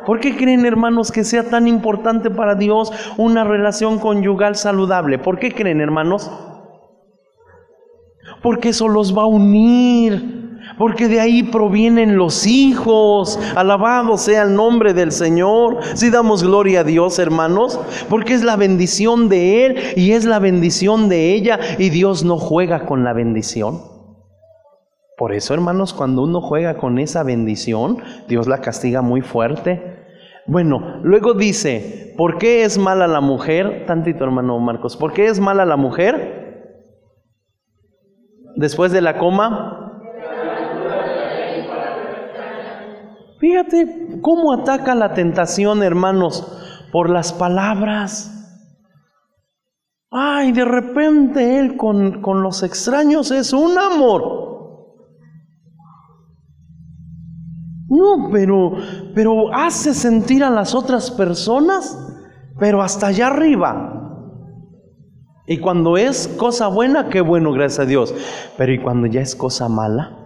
¿Por qué creen, hermanos, que sea tan importante para Dios una relación conyugal saludable? ¿Por qué creen, hermanos? Porque eso los va a unir. Porque de ahí provienen los hijos. Alabado sea el nombre del Señor. Si damos gloria a Dios, hermanos. Porque es la bendición de Él y es la bendición de ella. Y Dios no juega con la bendición. Por eso, hermanos, cuando uno juega con esa bendición, Dios la castiga muy fuerte. Bueno, luego dice, ¿por qué es mala la mujer? Tantito, hermano Marcos, ¿por qué es mala la mujer? Después de la coma. Fíjate cómo ataca la tentación, hermanos, por las palabras. Ay, de repente él con, con los extraños es un amor. No, pero, pero hace sentir a las otras personas, pero hasta allá arriba. Y cuando es cosa buena, qué bueno, gracias a Dios. Pero ¿y cuando ya es cosa mala?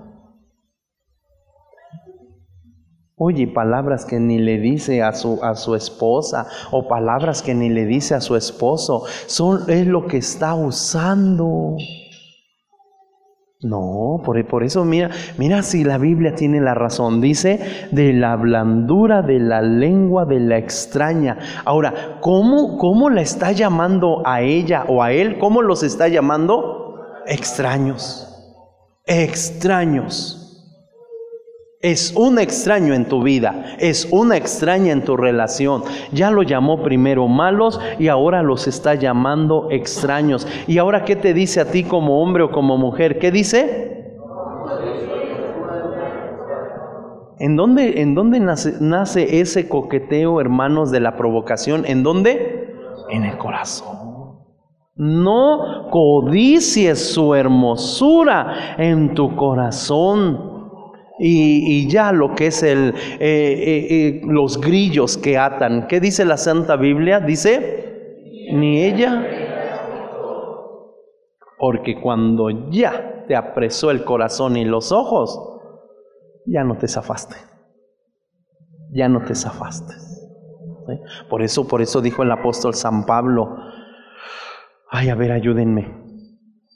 Oye, palabras que ni le dice a su, a su esposa o palabras que ni le dice a su esposo, son, es lo que está usando. No, por, eso mira, mira si la Biblia tiene la razón. Dice de la blandura de la lengua de la extraña. Ahora, ¿cómo, cómo la está llamando a ella o a él? ¿Cómo los está llamando? Extraños. Extraños. Es un extraño en tu vida, es una extraña en tu relación. Ya lo llamó primero malos y ahora los está llamando extraños. ¿Y ahora qué te dice a ti como hombre o como mujer? ¿Qué dice? ¿En dónde, en dónde nace, nace ese coqueteo, hermanos, de la provocación? ¿En dónde? En el corazón. No codicies su hermosura en tu corazón. Y, ya lo que es el, eh, eh, eh, los grillos que atan. ¿Qué dice la Santa Biblia? Dice, ni ella. Porque cuando ya te apresó el corazón y los ojos, ya no te zafaste. Ya no te zafaste. Por eso, por eso dijo el apóstol San Pablo, ay, a ver, ayúdenme.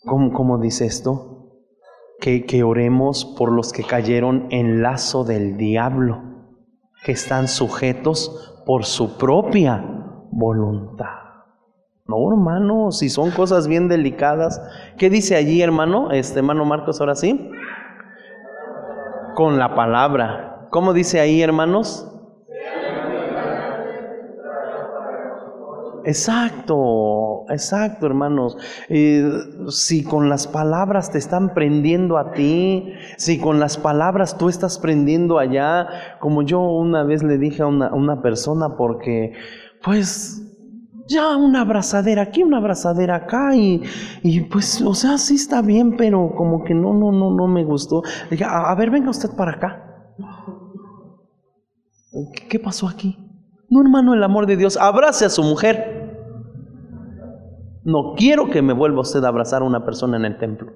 ¿Cómo, cómo dice esto? Que, oremos por los que cayeron en lazo del diablo, que están sujetos por su propia voluntad. No, hermano, si son cosas bien delicadas. ¿Qué dice allí, hermano? Este hermano Marcos, ahora sí. Con la palabra. ¿Cómo dice ahí, hermanos? Exacto, exacto, hermanos. Si con las palabras te están prendiendo a ti, si con las palabras tú estás prendiendo allá, como yo una vez le dije a una, persona, porque pues ya una abrazadera aquí, una abrazadera acá, y, y, pues, o sea, sí está bien, pero como que no, no, no, no me gustó. a ver, venga usted para acá. ¿Qué pasó aquí? No, hermano, el amor de Dios. Abrace a su mujer. No quiero que me vuelva usted a abrazar a una persona en el templo.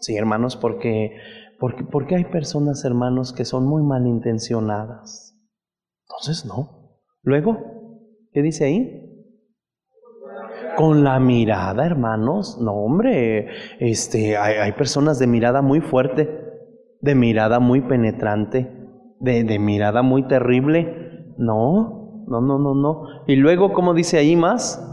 Sí, hermanos, porque, porque, porque hay personas, hermanos, que son muy malintencionadas. Entonces, no. Luego, ¿qué dice ahí? Con la mirada, hermanos. No, hombre, este, hay, hay personas de mirada muy fuerte, de mirada muy penetrante, de, de mirada muy terrible No, no, no, no, no. Y luego, ¿cómo dice ahí más?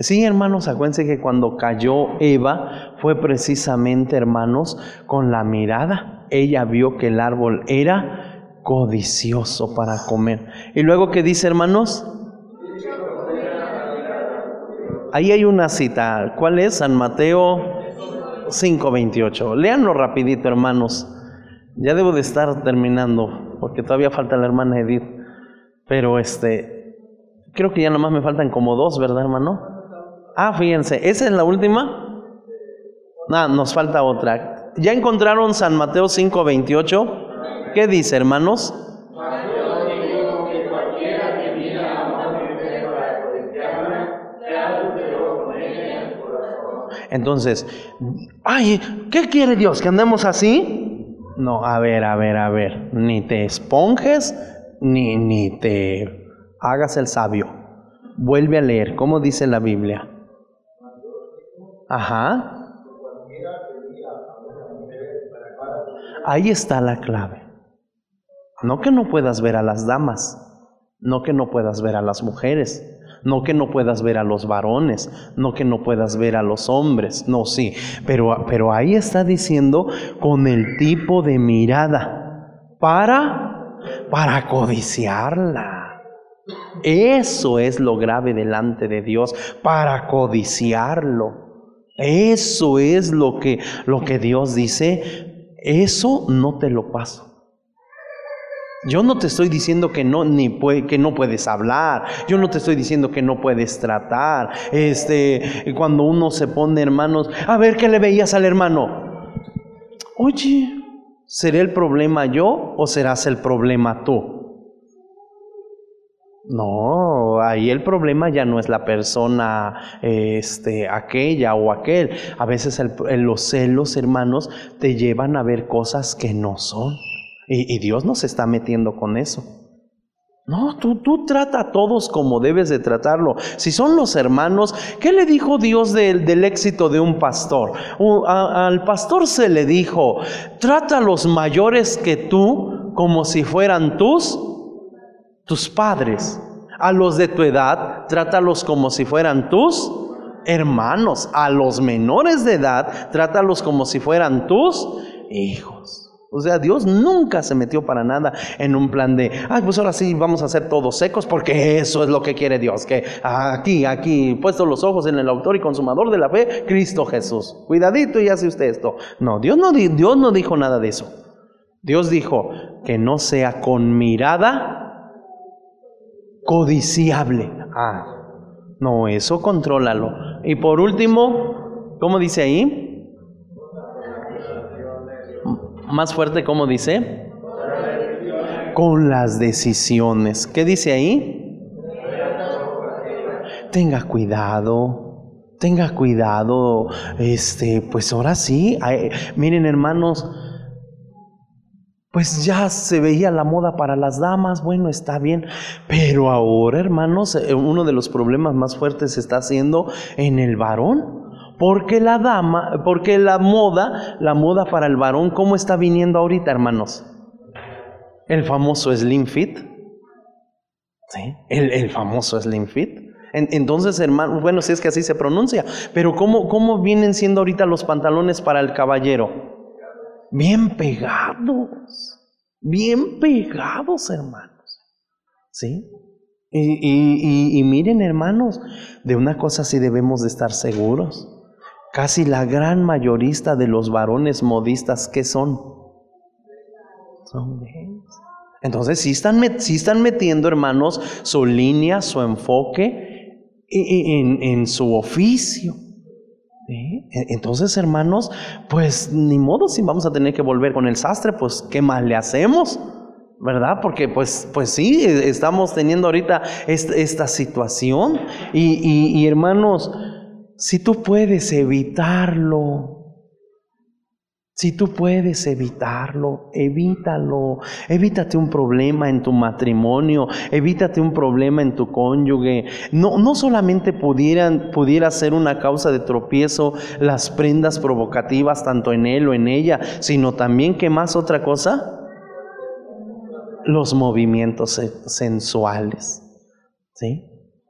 Sí, hermanos, acuérdense que cuando cayó Eva fue precisamente, hermanos, con la mirada. Ella vio que el árbol era codicioso para comer. Y luego, ¿qué dice, hermanos? Ahí hay una cita. ¿Cuál es? San Mateo 5:28. Léanlo rapidito, hermanos. Ya debo de estar terminando, porque todavía falta la hermana Edith. Pero este, creo que ya nomás me faltan como dos, ¿verdad, hermano? Ah, fíjense, ¿esa es la última? No, nos falta otra. ¿Ya encontraron San Mateo 5:28? ¿Qué dice, hermanos? Entonces, ay, ¿qué quiere Dios? ¿Que andemos así? No, a ver, a ver, a ver, ni te esponjes, ni, ni te hagas el sabio. Vuelve a leer, ¿cómo dice la Biblia? Ajá. Ahí está la clave. No que no puedas ver a las damas, no que no puedas ver a las mujeres, no que no puedas ver a los varones, no que no puedas ver a los hombres, no, sí, pero, pero ahí está diciendo con el tipo de mirada para, para codiciarla. Eso es lo grave delante de Dios, para codiciarlo. Eso es lo que, lo que Dios dice, eso no te lo paso. Yo no te estoy diciendo que no, ni que no puedes hablar. Yo no te estoy diciendo que no puedes tratar. Este, cuando uno se pone hermanos, a ver qué le veías al hermano. Oye, ¿seré el problema yo o serás el problema tú? No, ahí el problema ya no es la persona, este, aquella o aquel. A veces los celos, hermanos, te llevan a ver cosas que no son. Y, y Dios no se está metiendo con eso. No, tú, tú trata a todos como debes de tratarlo. Si son los hermanos, ¿qué le dijo Dios del, del éxito de un pastor? Al pastor se le dijo, trata a los mayores que tú como si fueran tus, tus padres. A los de tu edad, trátalos como si fueran tus hermanos. A los menores de edad, trátalos como si fueran tus hijos. O sea, Dios nunca se metió para nada en un plan de, ay, pues ahora sí vamos a ser todos secos porque eso es lo que quiere Dios, que aquí, aquí, puesto los ojos en el autor y consumador de la fe, Cristo Jesús. Cuidadito y hace usted esto. No, Dios no, di- Dios no dijo nada de eso. Dios dijo que no sea con mirada codiciable. Ah, no, eso contrólalo. Y por último, ¿cómo dice ahí? Más fuerte, ¿cómo dice? Con las decisiones. ¿Qué dice ahí? Tenga cuidado, tenga cuidado. Este, pues ahora sí. ay, miren, hermanos, pues ya se veía la moda para las damas, bueno, está bien, pero ahora, hermanos, eh, uno de los problemas más fuertes se está haciendo en el varón. Porque la dama, porque la moda, la moda para el varón, ¿cómo está viniendo ahorita, hermanos? El famoso Slim Fit. ¿Sí? El, el famoso Slim Fit. En- entonces, hermano, bueno, si es que así se pronuncia, pero ¿cómo, ¿cómo vienen siendo ahorita los pantalones para el caballero? Bien pegados, bien pegados, hermanos. ¿Sí? Y, miren, hermanos, de una cosa sí debemos de estar seguros. Casi la gran mayorista de los varones modistas, ¿qué son? Son gays. Entonces, sí están, sí están metiendo, hermanos, su línea, su enfoque en, en su oficio. E- Entonces, hermanos, pues ni modo si vamos a tener que volver con el sastre, pues ¿qué más le hacemos? ¿Verdad? Porque pues, pues sí, e- estamos teniendo ahorita est- esta situación. Y- y, hermanos, si tú puedes evitarlo, Si tú puedes evitarlo, evítalo. Evítate un problema en tu matrimonio, evítate un problema en tu cónyuge. No, no solamente pudieran, pudiera ser una causa de tropiezo las prendas provocativas tanto en él o en ella, sino también, ¿qué más otra cosa? Los movimientos se- sensuales. ¿Sí?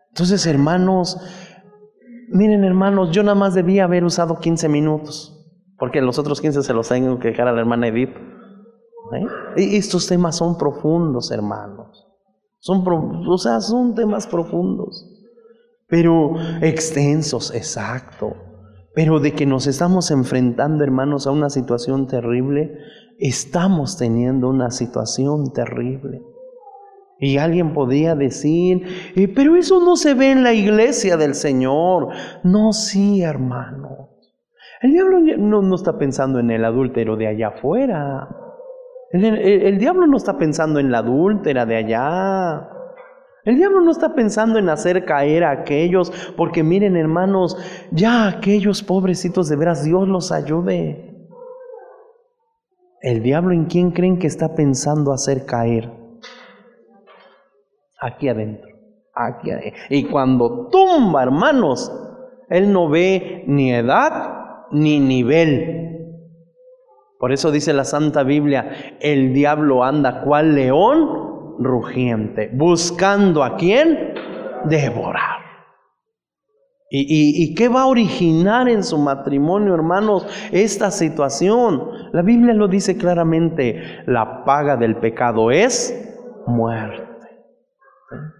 Entonces, hermanos, miren hermanos, yo nada más debía haber usado 15 minutos. Porque los otros 15 se los tengo que dejar a la hermana Edith. ¿Eh? Y estos temas son profundos, hermanos. Son, o sea, son temas profundos. Pero extensos, exacto. Pero de que nos estamos enfrentando, hermanos, a una situación terrible, estamos teniendo una situación terrible. Y alguien podría decir, "Eh, pero eso no se ve en la iglesia del Señor. No, sí, hermano. El diablo no, no está pensando en el adúltero de allá afuera. El diablo no está pensando en la adúltera de allá. El diablo no está pensando en hacer caer a aquellos, porque miren hermanos, ya aquellos pobrecitos de veras Dios los ayude. El diablo en quién creen que está pensando hacer caer? Aquí adentro, aquí adentro. Y cuando tumba, hermanos, él no ve ni edad ni nivel. Por eso dice la Santa Biblia, el diablo anda cual león rugiente, buscando a quién devorar. ¿Y, y, y qué va a originar en su matrimonio, hermanos, esta situación? La Biblia lo dice claramente, la paga del pecado es muerte.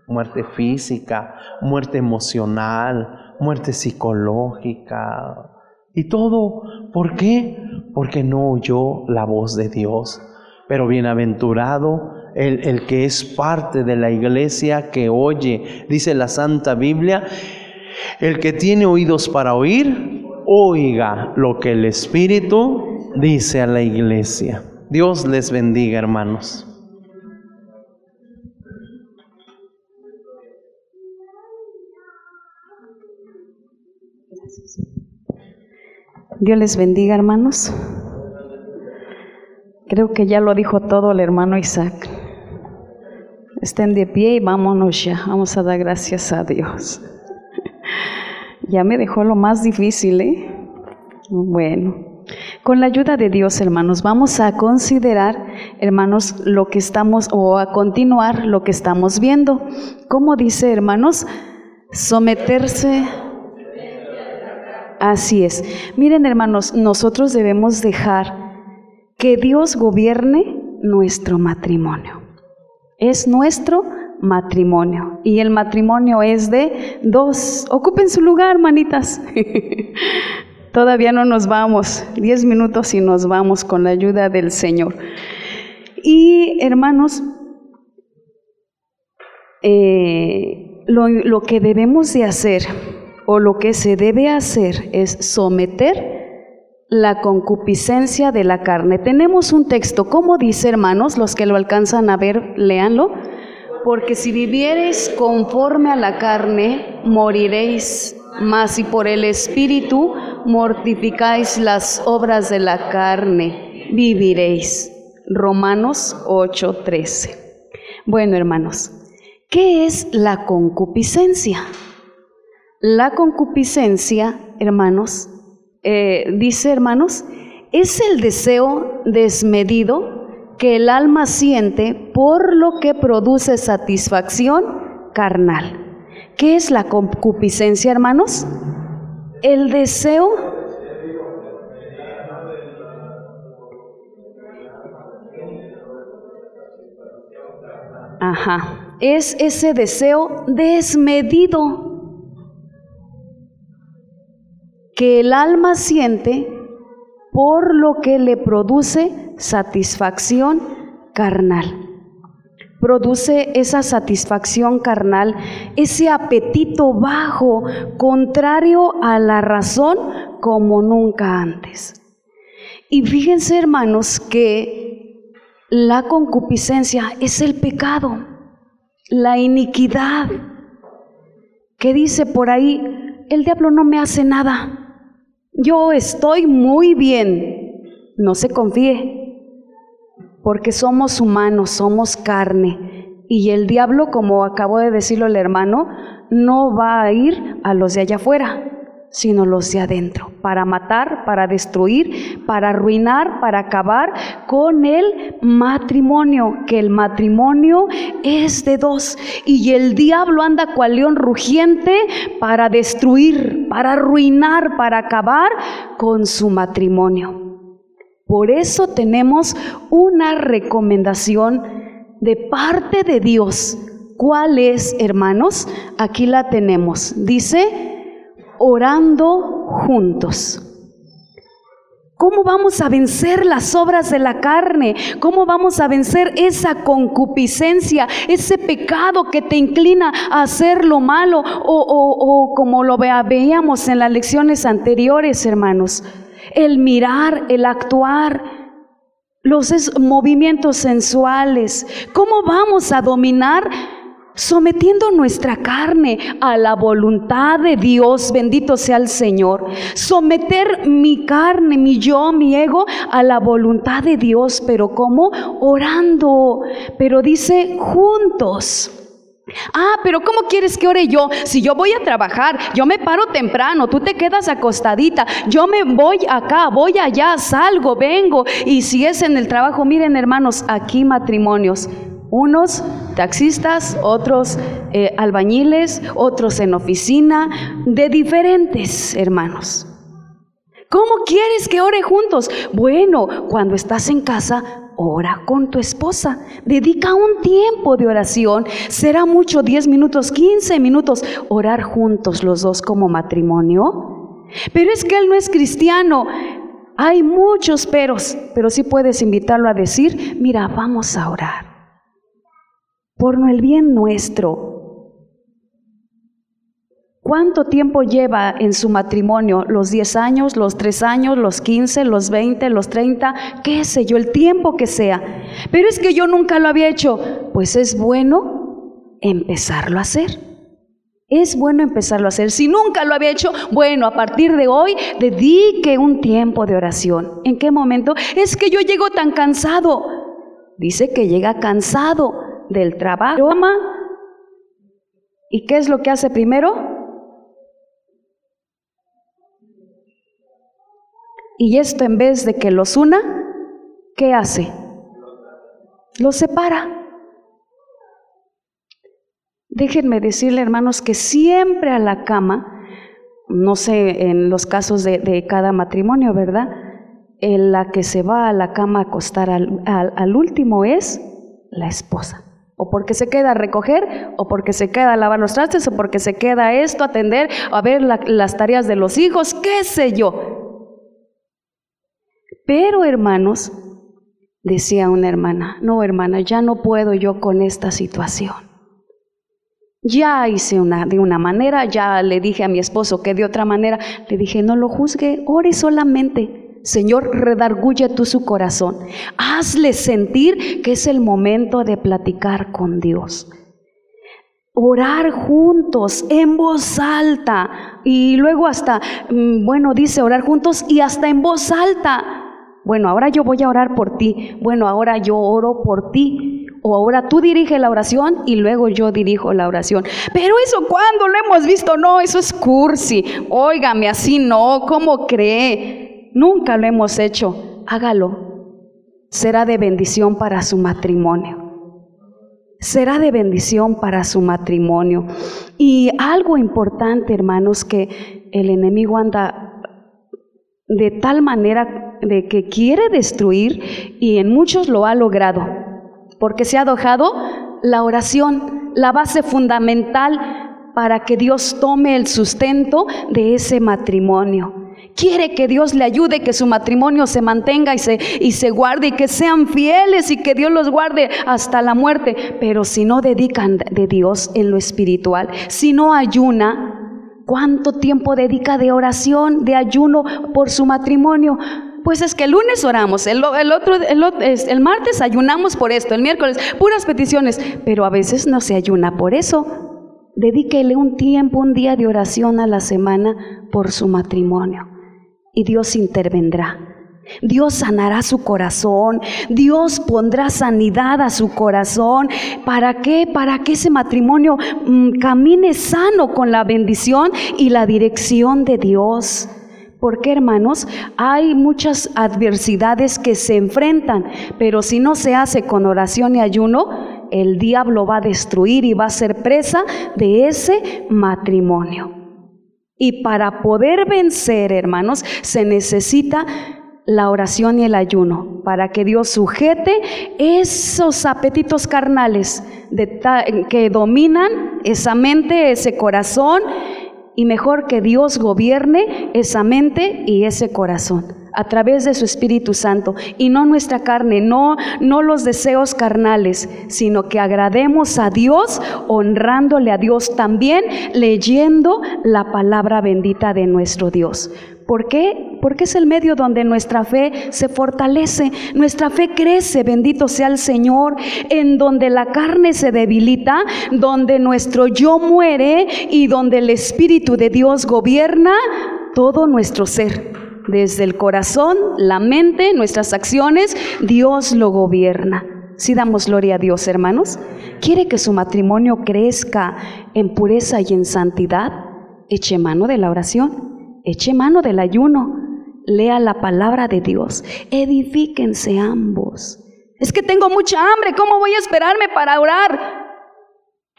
Muerte física, muerte emocional, muerte psicológica. Y todo, ¿por qué? Porque no oyó la voz de Dios. Pero bienaventurado el, el que es parte de la iglesia que oye, dice la Santa Biblia, el que tiene oídos para oír, oiga lo que el Espíritu dice a la iglesia. Dios les bendiga, hermanos. Dios les bendiga, hermanos. Creo que ya lo dijo todo el hermano Isaac. Estén de pie y vámonos ya. Vamos a dar gracias a Dios. Ya me dejó lo más difícil, ¿eh? Bueno, con la ayuda de Dios, hermanos, vamos a considerar, hermanos, lo que estamos, o a continuar lo que estamos viendo. ¿Cómo dice, hermanos? Someterse Así es. Miren, hermanos, nosotros debemos dejar que Dios gobierne nuestro matrimonio. Es nuestro matrimonio. Y el matrimonio es de dos. Ocupen su lugar, manitas. Todavía no nos vamos. Diez minutos y nos vamos con la ayuda del Señor. Y hermanos, eh, lo, lo que debemos de hacer o lo que se debe hacer es someter la concupiscencia de la carne. Tenemos un texto, ¿cómo dice hermanos? Los que lo alcanzan a ver, léanlo. Porque si viviereis conforme a la carne, moriréis, mas si por el Espíritu mortificáis las obras de la carne, viviréis. Romanos 8:13. Bueno, hermanos, ¿qué es la concupiscencia? La concupiscencia, hermanos, eh, dice hermanos, es el deseo desmedido que el alma siente por lo que produce satisfacción carnal. ¿Qué es la concupiscencia, hermanos? El deseo Ajá, es ese deseo desmedido que el alma siente por lo que le produce satisfacción carnal. Produce esa satisfacción carnal, ese apetito bajo, contrario a la razón como nunca antes. Y fíjense hermanos que la concupiscencia es el pecado, la iniquidad. que dice por ahí? El diablo no me hace nada. Yo estoy muy bien. no se confíe, porque somos humanos, somos carne. Y el diablo, como acabó de decirlo el hermano, no va a ir a los de allá afuera, sino los de adentro, para matar, para destruir, para arruinar, para acabar con el matrimonio, que el matrimonio es de dos. Y el diablo anda cual león rugiente para destruir, para arruinar, para acabar con su matrimonio. Por eso tenemos una recomendación de parte de Dios. ¿Cuál es, hermanos? Aquí la tenemos. Dice, orando juntos. ¿Cómo vamos a vencer las obras de la carne? ¿Cómo vamos a vencer esa concupiscencia, ese pecado que te inclina a hacer lo malo? O, o- o como lo veíamos en las lecciones anteriores, hermanos, el mirar, el actuar, los movimientos sensuales. ¿Cómo vamos a dominar? Sometiendo nuestra carne a la voluntad de Dios, bendito sea el Señor. Someter mi carne, mi yo, mi ego a la voluntad de Dios, pero ¿cómo? Orando. Pero dice juntos. Ah, pero ¿cómo quieres que ore yo? Si yo voy a trabajar, yo me paro temprano, tú te quedas acostadita, yo me voy acá, voy allá, salgo, vengo. Y si es en el trabajo, miren hermanos, aquí matrimonios. Unos taxistas, otros eh, albañiles, otros en oficina, de diferentes hermanos. ¿Cómo quieres que ore juntos? Bueno, cuando estás en casa, ora con tu esposa. Dedica un tiempo de oración. Será mucho, 10 minutos, 15 minutos. Orar juntos los dos como matrimonio. Pero es que él no es cristiano. Hay muchos peros, pero sí puedes invitarlo a decir, mira, vamos a orar. Por el bien nuestro, ¿Cuánto tiempo lleva en su matrimonio? ¿Los 10 años, los 3 años, los 15, los 20, los 30? ¿Qué sé yo? El tiempo que sea. Pero es que yo nunca lo había hecho. Pues es bueno empezarlo a hacer. Es bueno empezarlo a hacer. Si nunca lo había hecho, bueno, a partir de hoy dedique un tiempo de oración. ¿En qué momento? Es que yo llego tan cansado. Dice que llega cansado del trabajo. Ama. ¿Y qué es lo que hace primero? Y esto en vez de que los una, ¿qué hace? Los separa. Déjenme decirle, hermanos, que siempre a la cama, no sé en los casos de, cada matrimonio, ¿verdad? En la que se va a la cama a acostar al- al último es la esposa. O porque se queda a recoger, o porque se queda a lavar los trastes, o porque se queda esto, atender, a ver la- las tareas de los hijos, qué sé yo. Pero hermanos, decía una hermana, no hermana, ya no puedo yo con esta situación. Ya hice una, de una manera, ya le dije a mi esposo que de otra manera, le dije, no lo juzgue, ore solamente. Señor, redarguye tú su corazón. Hazle sentir que es el momento de platicar con Dios. Orar juntos, en voz alta. Y luego hasta, mm, bueno, dice orar juntos y hasta en voz alta. Bueno, ahora yo voy a orar por ti. Bueno, ahora yo oro por ti. O ahora tú diriges la oración y luego yo dirijo la oración. Pero eso cuando lo hemos visto, no, eso es cursi. Óigame, así no, ¿cómo cree? Nunca lo hemos hecho. Hágalo. Será de bendición para su matrimonio. Será de bendición para su matrimonio. Y algo importante, hermanos, que el enemigo anda de tal manera de que quiere destruir y en muchos lo ha logrado, porque se ha dejado la oración, la base fundamental para que Dios tome el sustento de ese matrimonio. Quiere que Dios le ayude, que su matrimonio se mantenga y se, y se guarde y que sean fieles y que Dios los guarde hasta la muerte. Pero si no dedican de Dios en lo espiritual, si no ayuna, ¿Cuánto tiempo dedica de oración, de ayuno por su matrimonio? Pues es que el lunes oramos, el, otro, el, el martes ayunamos por esto, el miércoles puras peticiones, pero a veces no se ayuna por eso. Dedíquele un tiempo, un día de oración a la semana por su matrimonio y Dios intervendrá. Dios sanará su corazón, Dios pondrá sanidad a su corazón. ¿Para qué? Para que ese matrimonio mm, camine sano con la bendición y la dirección de Dios. Porque hermanos, hay muchas adversidades que se enfrentan, pero si no se hace con oración y ayuno, el diablo va a destruir y va a ser presa de ese matrimonio. Y para poder vencer, hermanos, se necesita la oración y el ayuno, para que Dios sujete esos apetitos carnales que dominan esa mente, ese corazón, y mejor que Dios gobierne esa mente y ese corazón a través de su Espíritu Santo y no nuestra carne, no no los deseos carnales, sino que agrademos a Dios honrándole a Dios también leyendo la palabra bendita de nuestro Dios. ¿Por qué? Porque es el medio donde nuestra fe se fortalece, nuestra fe crece, bendito sea el Señor, en donde la carne se debilita, donde nuestro yo muere y donde el Espíritu de Dios gobierna todo nuestro ser. Desde el corazón, la mente, nuestras acciones, Dios lo gobierna. Si damos gloria a Dios, hermanos, quiere que su matrimonio crezca en pureza y en santidad, eche mano de la oración eche mano del ayuno, lea la palabra de Dios, edifíquense ambos. Es que tengo mucha hambre, ¿cómo voy a esperarme para orar?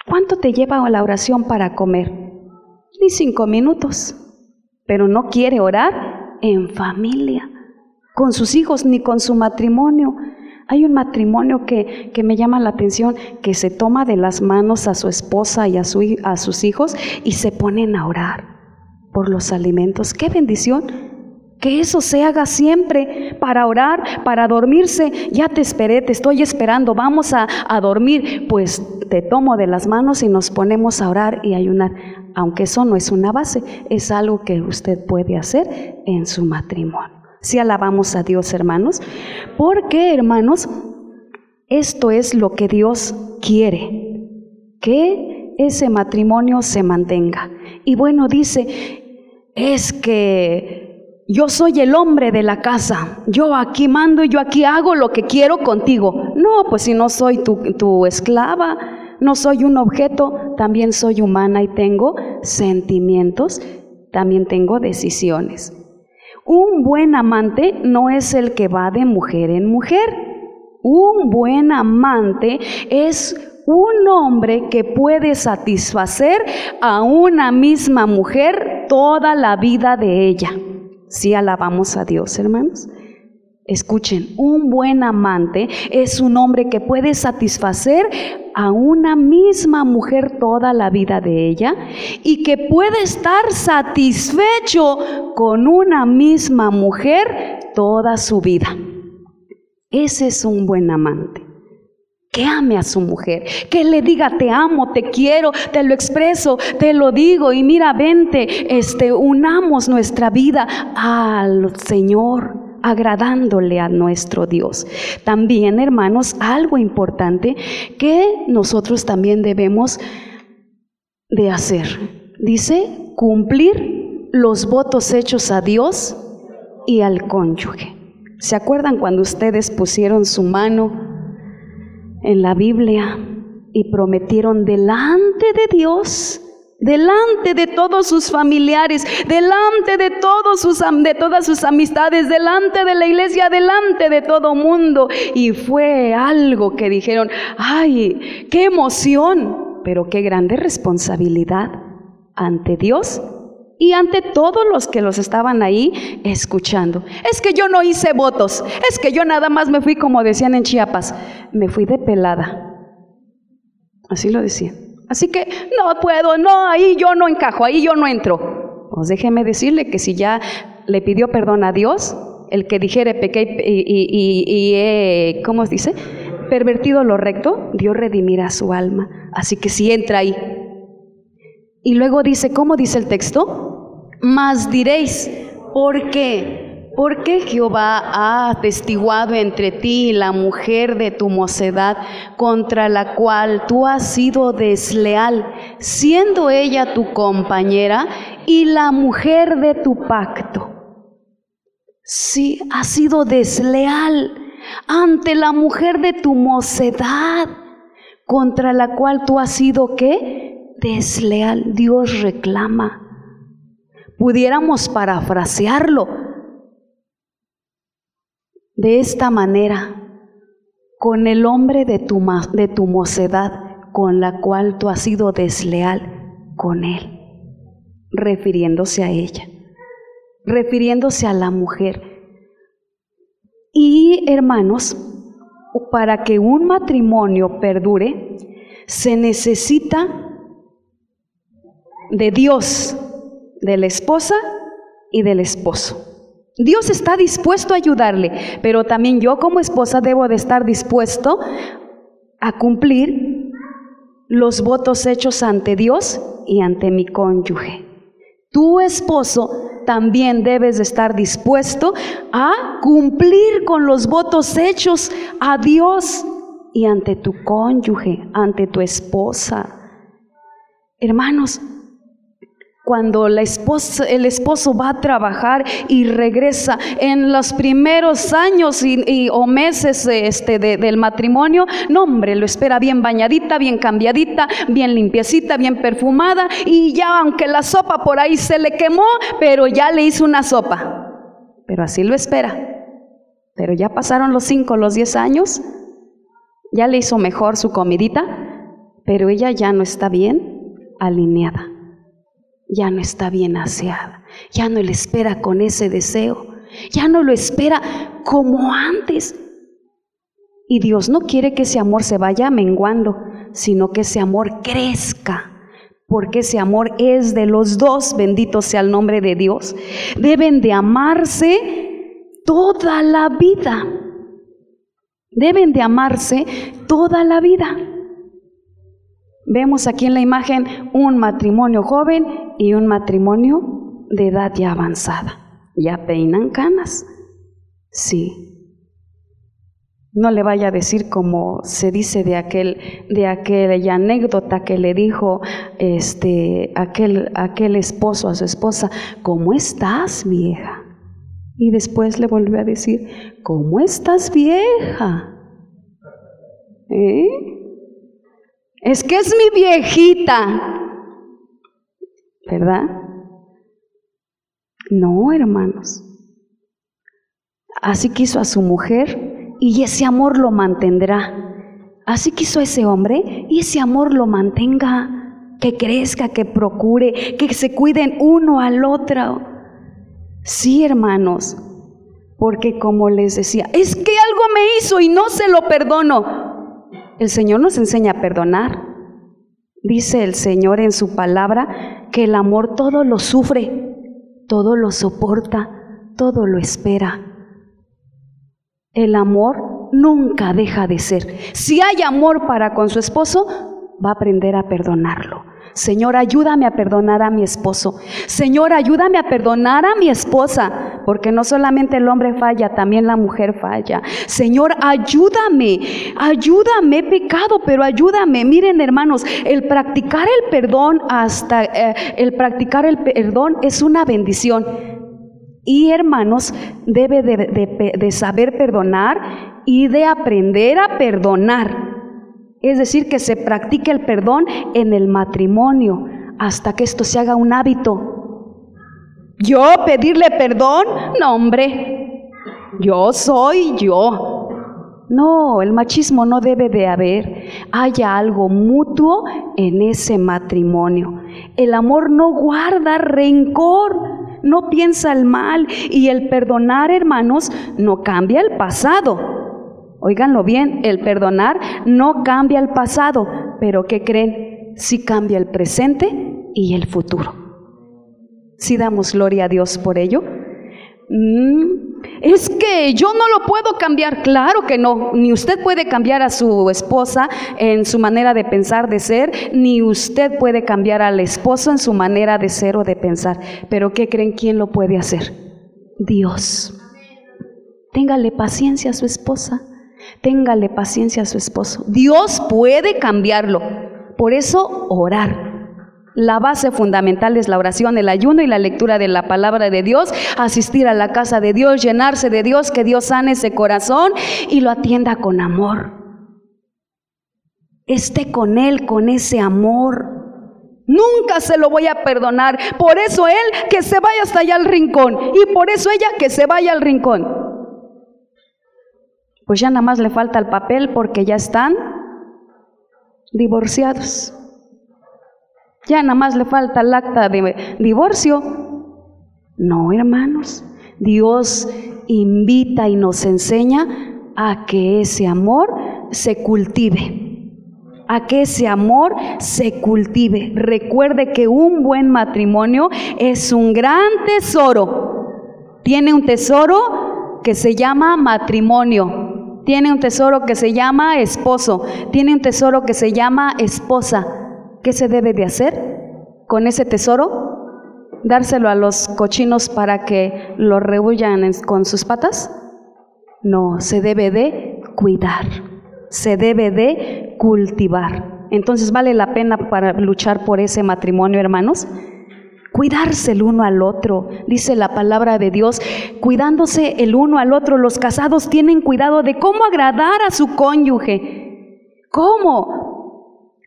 ¿Cuánto te lleva la oración para comer? Ni cinco minutos, pero no quiere orar en familia, con sus hijos ni con su matrimonio. Hay un matrimonio que, que, me llama la atención, que se toma de las manos a su esposa y a, su, a sus hijos y se ponen a orar por los alimentos. ¡Qué bendición! Que eso se haga siempre para orar, para dormirse. Ya te esperé, te estoy esperando, vamos a, a, dormir. Pues te tomo de las manos y nos ponemos a orar y ayunar. Aunque eso no es una base, es algo que usted puede hacer en su matrimonio. Si alabamos a Dios, hermanos. Porque, hermanos, esto es lo que Dios quiere. Que ese matrimonio se mantenga. Y bueno, dice, es que yo soy el hombre de la casa, yo aquí mando y yo aquí hago lo que quiero contigo. No, pues si no soy tu, tu esclava, no soy un objeto, también soy humana y tengo sentimientos, también tengo decisiones. Un buen amante no es el que va de mujer en mujer. Un buen amante es un hombre que puede satisfacer a una misma mujer toda la vida de ella. Si alabamos a Dios, hermanos. Escuchen, un buen amante es un hombre que puede satisfacer a una misma mujer toda la vida de ella y que puede estar satisfecho con una misma mujer toda su vida. Ese es un buen amante que ame a su mujer, que le diga te amo, te quiero, te lo expreso, te lo digo y mira, vente, este unamos nuestra vida al Señor agradándole a nuestro Dios. También, hermanos, algo importante que nosotros también debemos de hacer. Dice, cumplir los votos hechos a Dios y al cónyuge. ¿Se acuerdan cuando ustedes pusieron su mano en la Biblia y prometieron delante de Dios, delante de todos sus familiares, delante de, todos sus, de todas sus amistades, delante de la iglesia, delante de todo mundo. Y fue algo que dijeron, ay, qué emoción, pero qué grande responsabilidad ante Dios y ante todos los que los estaban ahí escuchando. Es que yo no hice votos, es que yo nada más me fui como decían en Chiapas, me fui de pelada. Así lo decían. Así que no puedo, no, ahí yo no encajo, ahí yo no entro. Pues déjeme decirle que si ya le pidió perdón a Dios, el que dijere pequé y, y, y, y ¿cómo dice? Pervertido lo recto, Dios redimirá su alma. Así que si entra ahí. Y luego dice, ¿cómo dice el texto? Mas diréis, ¿por qué? Porque Jehová ha atestiguado entre ti y la mujer de tu mocedad, contra la cual tú has sido desleal, siendo ella tu compañera y la mujer de tu pacto. Sí, has sido desleal ante la mujer de tu mocedad, contra la cual tú has sido qué? Desleal. Dios reclama. Pudiéramos parafrasearlo de esta manera, con el hombre de tu, mocedad, con la cual tú has sido desleal con él, refiriéndose a ella, refiriéndose a la mujer. Y hermanos, para que un matrimonio perdure, se necesita de Dios, de la esposa y del esposo. Dios está dispuesto a ayudarle, pero también yo como esposa debo de estar dispuesto a cumplir los votos hechos ante Dios y ante mi cónyuge. Tu esposo también debes de estar dispuesto a cumplir con los votos hechos a Dios y ante tu cónyuge, ante tu esposa. Hermanos, cuando el esposo va a trabajar y regresa en los primeros años y, o meses este, de- del matrimonio, no hombre, lo espera bien bañadita, bien cambiadita, bien limpiecita, bien perfumada y ya aunque la sopa por ahí se le quemó, pero ya le hizo una sopa. Pero así lo espera. Pero ya pasaron los cinco, los diez años, ya le hizo mejor su comidita, pero ella ya no está bien alineada ya no está bien aseada, ya no le espera con ese deseo, ya no lo espera como antes. Y Dios no quiere que ese amor se vaya menguando, sino que ese amor crezca, porque ese amor es de los dos, bendito sea el nombre de Dios. Deben de amarse toda la vida, deben de amarse toda la vida. Vemos aquí en la imagen un matrimonio joven y un matrimonio de edad ya avanzada. Ya peinan canas. Sí. No le vaya a decir como se dice de aquel de aquella anécdota que le dijo este aquel aquel esposo a su esposa, "¿Cómo estás, vieja?" Y después le volvió a decir, "¿Cómo estás, vieja?" ¿Eh? Es que es mi viejita. ¿Verdad? No, hermanos. Así quiso a su mujer y ese amor lo mantendrá. Así quiso a ese hombre y ese amor lo mantenga. Que crezca, que procure, que se cuiden uno al otro. Sí, hermanos. Porque como les decía, es que algo me hizo y no se lo perdono. El Señor nos enseña a perdonar. Dice el Señor en su palabra que el amor todo lo sufre, todo lo soporta, todo lo espera. El amor nunca deja de ser. Si hay amor para con su esposo, va a aprender a perdonarlo. Señor, ayúdame a perdonar a mi esposo. Señor, ayúdame a perdonar a mi esposa, porque no solamente el hombre falla, también la mujer falla. Señor, ayúdame, ayúdame, he pecado, pero ayúdame. Miren, hermanos, el practicar el perdón hasta eh, el practicar el perdón es una bendición. Y hermanos, debe de, saber perdonar y de aprender a perdonar. Es decir, que se practique el perdón en el matrimonio hasta que esto se haga un hábito. Yo pedirle perdón, no hombre, yo soy yo. No, el machismo no debe de haber. Haya algo mutuo en ese matrimonio. El amor no guarda rencor, no piensa el mal y el perdonar, hermanos, no cambia el pasado. Óiganlo bien, el perdonar no cambia el pasado, pero ¿qué creen? Sí cambia el presente y el futuro. Sí damos gloria a Dios por ello. Mm, es que yo no lo puedo cambiar, claro que no. Ni usted puede cambiar a su esposa en su manera de pensar, de ser, ni usted puede cambiar al esposo en su manera de ser o de pensar. Pero ¿qué creen? ¿Quién lo puede hacer? Dios. Téngale paciencia a su esposa. Téngale paciencia a su esposo. Dios puede cambiarlo. Por eso orar. La base fundamental es la oración, el ayuno y la lectura de la palabra de Dios, asistir a la casa de Dios, llenarse de Dios, que Dios sane ese corazón y lo atienda con amor. Esté con Él, con ese amor. Nunca se lo voy a perdonar. Por eso Él que se vaya hasta allá al rincón y por eso ella que se vaya al rincón. Pues ya nada más le falta el papel porque ya están divorciados. Ya nada más le falta el acta de divorcio. No, hermanos. Dios invita y nos enseña a que ese amor se cultive. A que ese amor se cultive. Recuerde que un buen matrimonio es un gran tesoro. Tiene un tesoro que se llama matrimonio. Tiene un tesoro que se llama esposo. Tiene un tesoro que se llama esposa. ¿Qué se debe de hacer con ese tesoro? ¿Dárselo a los cochinos para que lo rehullan con sus patas? No, se debe de cuidar, se debe de cultivar. Entonces vale la pena para luchar por ese matrimonio, hermanos. Cuidarse el uno al otro, dice la palabra de Dios, cuidándose el uno al otro. Los casados tienen cuidado de cómo agradar a su cónyuge. ¿Cómo?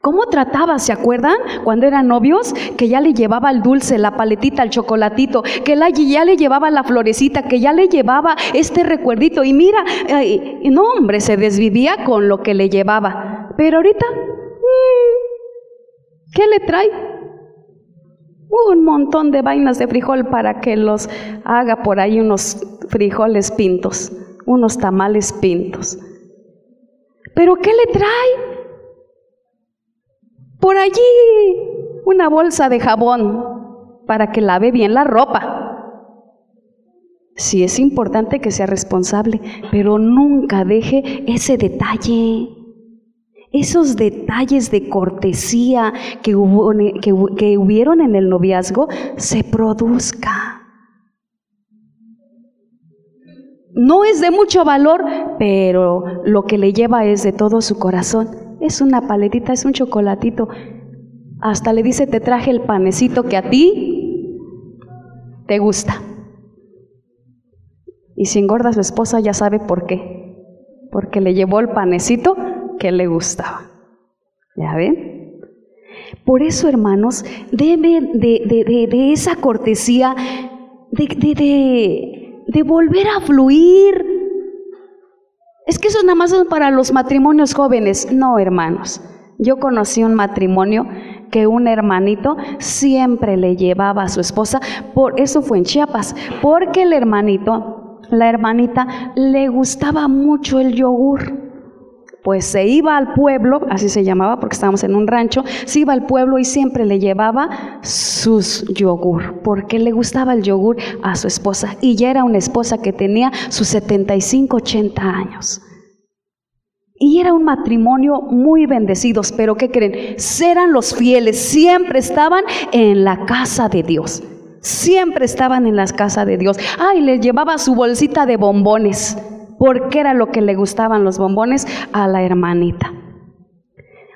¿Cómo trataba? ¿Se acuerdan? Cuando eran novios, que ya le llevaba el dulce, la paletita, el chocolatito, que ya le llevaba la florecita, que ya le llevaba este recuerdito. Y mira, no hombre, se desvivía con lo que le llevaba. Pero ahorita, mm, ¿qué le trae? Un montón de vainas de frijol para que los haga por ahí unos frijoles pintos, unos tamales pintos. ¿Pero qué le trae? Por allí una bolsa de jabón para que lave bien la ropa. Sí es importante que sea responsable, pero nunca deje ese detalle. Esos detalles de cortesía que, hubo, hubieron en el noviazgo se produzca. No es de mucho valor, pero lo que le lleva es de todo su corazón. Es una paletita, es un chocolatito. Hasta le dice, te traje el panecito que a ti te gusta. Y si engorda a su esposa ya sabe por qué. Porque le llevó el panecito que le gustaba. ¿Ya ven? Por eso, hermanos, debe de, de- de- esa cortesía, de volver a fluir. Es que eso nada más es para los matrimonios jóvenes. No, hermanos. Yo conocí un matrimonio que un hermanito siempre le llevaba a su esposa, por eso fue en Chiapas, porque el hermanito, la hermanita, le gustaba mucho el yogur. Pues se iba al pueblo, así se llamaba porque estábamos en un rancho, se iba al pueblo y siempre le llevaba sus yogur, porque le gustaba el yogur a su esposa. Y ya era una esposa que tenía sus 75, 80 años. Y era un matrimonio muy bendecidos, pero ¿qué creen? Eran los fieles, siempre estaban en la casa de Dios. Siempre estaban en la casa de Dios. Ay, les llevaba su bolsita de bombones, porque era lo que le gustaban los bombones a la hermanita.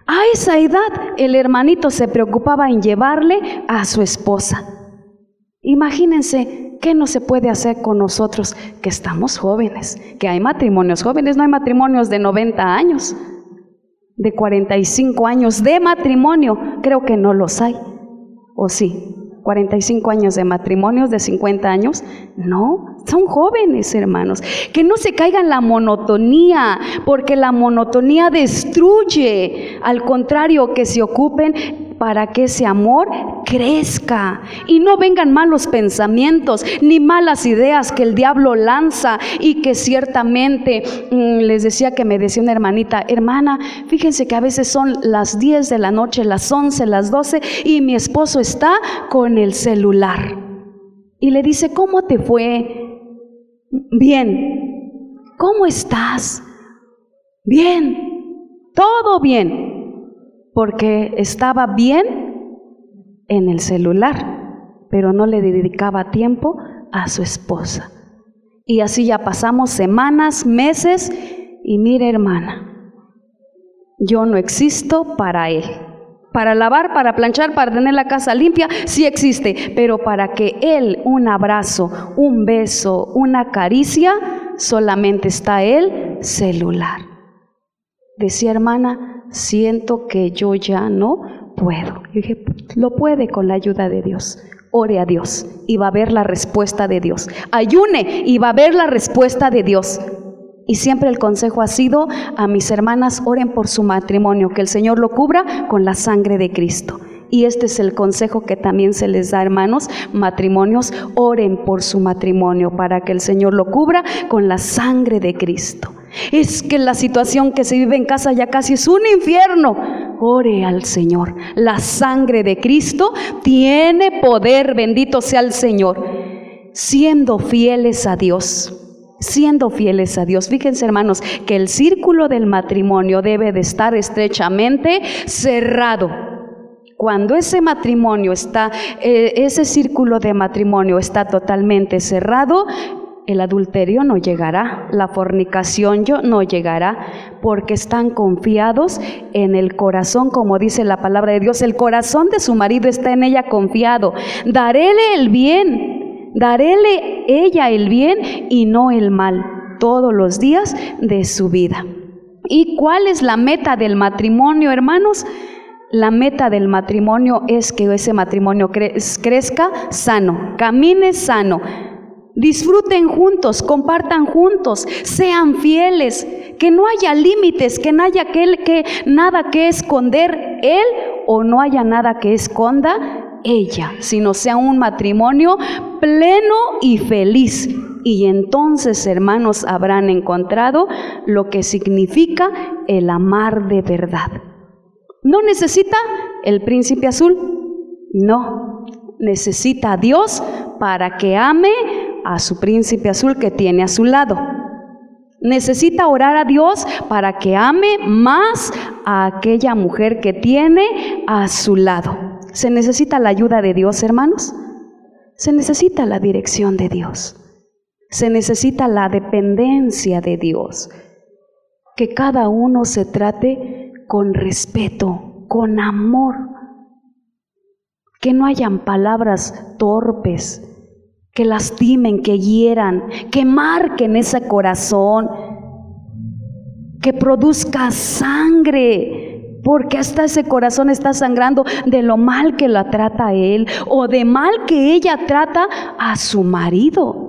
A esa edad, el hermanito se preocupaba en llevarle a su esposa. Imagínense qué no se puede hacer con nosotros que estamos jóvenes, que hay matrimonios jóvenes, no hay matrimonios de 90 años, de 45 años de matrimonio, creo que no los hay. ¿O sí? 45 años de matrimonios de 50 años. No, son jóvenes, hermanos. Que no se caiga en la monotonía, porque la monotonía destruye. Al contrario, que se ocupen para que ese amor crezca y no vengan malos pensamientos ni malas ideas que el diablo lanza y que ciertamente mm, les decía que me decía una hermanita, hermana, fíjense que a veces son las 10 de la noche, las 11, las 12 y mi esposo está con el celular. Y le dice, ¿cómo te fue? Bien. ¿Cómo estás? Bien. Todo bien porque estaba bien en el celular, pero no le dedicaba tiempo a su esposa. Y así ya pasamos semanas, meses, y mire hermana, yo no existo para él. Para lavar, para planchar, para tener la casa limpia, sí existe, pero para que Él, un abrazo, un beso, una caricia, solamente está el celular. Decía hermana, siento que yo ya no puedo. Yo dije, lo puede con la ayuda de Dios. Ore a Dios y va a ver la respuesta de Dios. Ayune y va a ver la respuesta de Dios. Y siempre el consejo ha sido a mis hermanas, oren por su matrimonio, que el Señor lo cubra con la sangre de Cristo. Y este es el consejo que también se les da, hermanos, matrimonios, oren por su matrimonio para que el Señor lo cubra con la sangre de Cristo. Es que la situación que se vive en casa ya casi es un infierno. Ore al Señor. La sangre de Cristo tiene poder, bendito sea el Señor, siendo fieles a Dios siendo fieles a Dios. Fíjense hermanos que el círculo del matrimonio debe de estar estrechamente cerrado. Cuando ese matrimonio está, eh, ese círculo de matrimonio está totalmente cerrado, el adulterio no llegará, la fornicación no llegará, porque están confiados en el corazón, como dice la palabra de Dios. El corazón de su marido está en ella confiado. Daréle el bien, daréle ella el bien y no el mal todos los días de su vida. ¿Y cuál es la meta del matrimonio, hermanos? La meta del matrimonio es que ese matrimonio crezca sano, camine sano, disfruten juntos, compartan juntos, sean fieles, que no haya límites, que no haya que nada que esconder él o no haya nada que esconda ella, sino sea un matrimonio pleno y feliz. Y entonces, hermanos, habrán encontrado lo que significa el amar de verdad. ¿No necesita el príncipe azul? No, necesita a Dios para que ame a su príncipe azul que tiene a su lado. Necesita orar a Dios para que ame más a aquella mujer que tiene a su lado. ¿Se necesita la ayuda de Dios, hermanos? Se necesita la dirección de Dios. Se necesita la dependencia de Dios. Que cada uno se trate con respeto, con amor. Que no hayan palabras torpes, que lastimen, que hieran, que marquen ese corazón, que produzca sangre, porque hasta ese corazón está sangrando de lo mal que la trata él o de mal que ella trata a su marido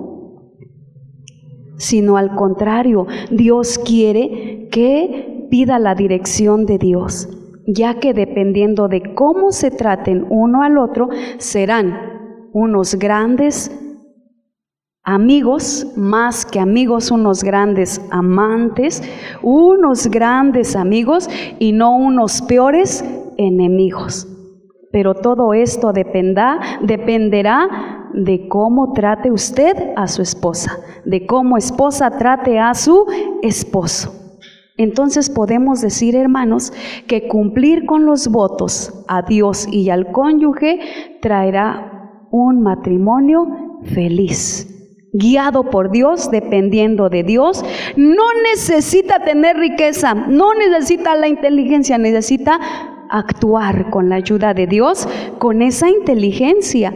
sino al contrario, Dios quiere que pida la dirección de Dios, ya que dependiendo de cómo se traten uno al otro, serán unos grandes amigos, más que amigos, unos grandes amantes, unos grandes amigos y no unos peores enemigos. Pero todo esto dependerá, dependerá de cómo trate usted a su esposa, de cómo esposa trate a su esposo. Entonces podemos decir, hermanos, que cumplir con los votos a Dios y al cónyuge traerá un matrimonio feliz, guiado por Dios, dependiendo de Dios. No necesita tener riqueza, no necesita la inteligencia, necesita actuar con la ayuda de Dios, con esa inteligencia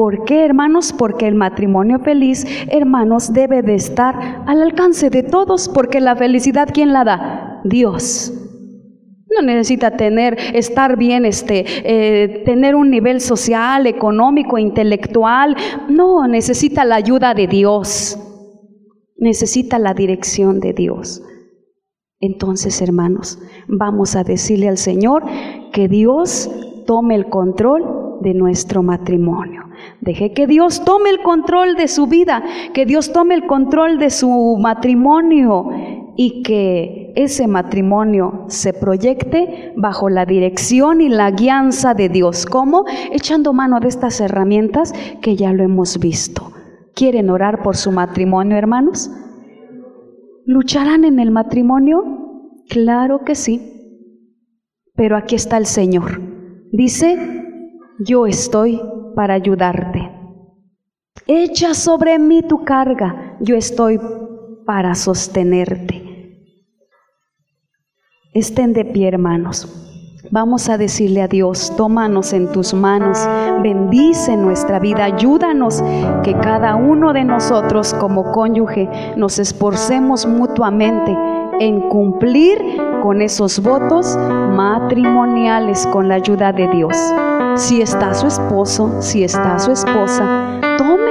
¿Por qué, hermanos? Porque el matrimonio feliz, hermanos, debe de estar al alcance de todos, porque la felicidad, ¿quién la da? Dios. No necesita tener, estar bien, este, eh, tener un nivel social, económico, intelectual. No, necesita la ayuda de Dios. Necesita la dirección de Dios. Entonces, hermanos, vamos a decirle al Señor que Dios tome el control de nuestro matrimonio. Deje que Dios tome el control de su vida, que Dios tome el control de su matrimonio y que ese matrimonio se proyecte bajo la dirección y la guianza de Dios. ¿Cómo? Echando mano de estas herramientas que ya lo hemos visto. ¿Quieren orar por su matrimonio, hermanos? ¿Lucharán en el matrimonio? Claro que sí. Pero aquí está el Señor. Dice, yo estoy para ayudarte. Echa sobre mí tu carga, yo estoy para sostenerte. Estén de pie, hermanos. Vamos a decirle a Dios, tómanos en tus manos, bendice nuestra vida, ayúdanos que cada uno de nosotros como cónyuge nos esforcemos mutuamente en cumplir con esos votos matrimoniales con la ayuda de Dios. Si está su esposo, si está su esposa, tómelo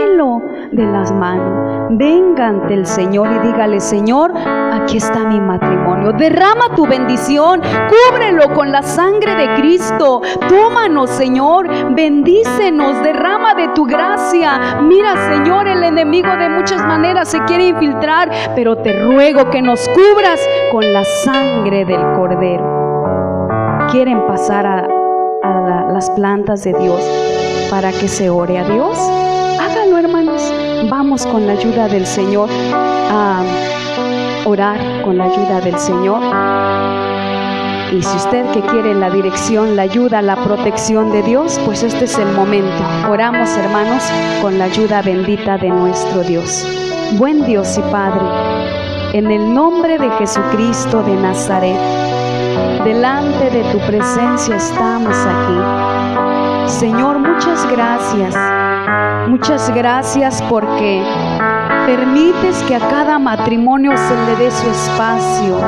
de las manos. Venga ante el Señor y dígale, Señor, aquí está mi matrimonio. Derrama tu bendición, cúbrelo con la sangre de Cristo. Tómanos, Señor, bendícenos, derrama de tu gracia. Mira, Señor, el enemigo de muchas maneras se quiere infiltrar, pero te ruego que nos cubras con la sangre del Cordero. Quieren pasar a, a la- las plantas de Dios para que se ore a Dios. Hermanos. Vamos con la ayuda del Señor a orar con la ayuda del Señor. Y si usted que quiere la dirección, la ayuda, la protección de Dios, pues este es el momento. Oramos, hermanos, con la ayuda bendita de nuestro Dios. Buen Dios y Padre, en el nombre de Jesucristo de Nazaret, delante de tu presencia estamos aquí. Señor, muchas gracias. Muchas gracias porque permites que a cada matrimonio se le dé su espacio.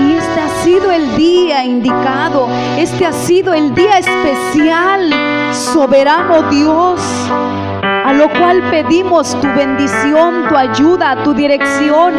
Y este ha sido el día indicado, este ha sido el día especial, soberano Dios, a lo cual pedimos tu bendición, tu ayuda, tu dirección.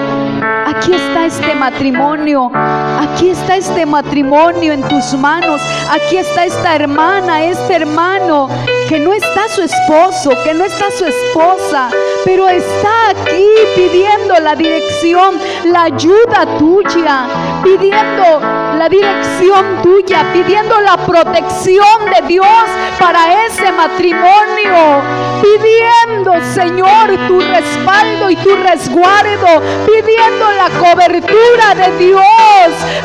Aquí está este matrimonio, aquí está este matrimonio en tus manos, aquí está esta hermana, este hermano, que no está su esposo, que no está su esposa, pero está aquí pidiendo la dirección, la ayuda tuya, pidiendo la dirección tuya, pidiendo la protección de Dios para ese matrimonio, pidiendo, Señor, tu respaldo y tu resguardo, pidiendo la cobertura de Dios,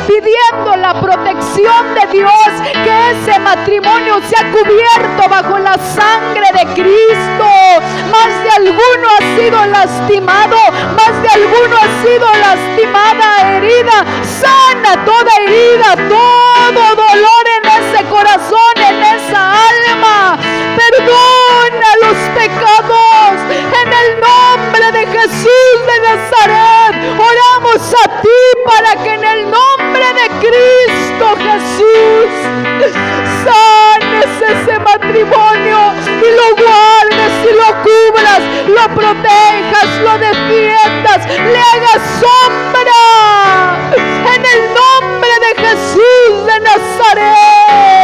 pidiendo la protección de Dios, que ese matrimonio sea cubierto bajo la sangre de Cristo. Más de alguno ha sido lastimado, más de alguno ha sido lastimada, herida, sana toda herida, todo dolor en ese corazón, en esa alma. Perdona los pecados en el nombre de Jesús de Nazaret. Oramos a ti para que en el nombre de Cristo Jesús sanes ese matrimonio y lo guardes y lo cubras, lo protejas, lo defiendas, le hagas sombra en el nombre de Jesús de Nazaret.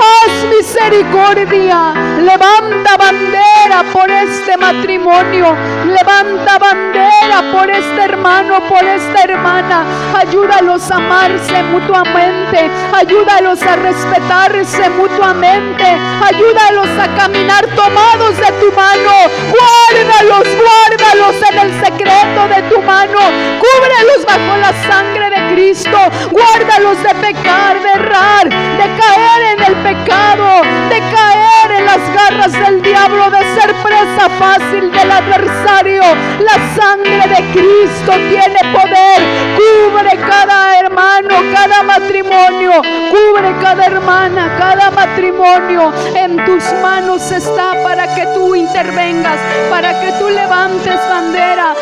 Haz misericordia, levanta bandera por este matrimonio, levanta bandera por este hermano, por esta hermana. Ayúdalos a amarse mutuamente, ayúdalos a respetarse mutuamente, ayúdalos a caminar tomados de tu mano. Guárdalos, guárdalos en el secreto de tu mano, cúbrelos bajo la sangre de Cristo, guárdalos de pecar, de errar, de caer en el pecado, de caer en las garras del diablo, de ser presa fácil del adversario. La sangre de Cristo tiene poder, cubre cada hermano, cada matrimonio, cubre cada hermana, cada matrimonio. En tus manos está para que tú intervengas, para que tú levantes bandera,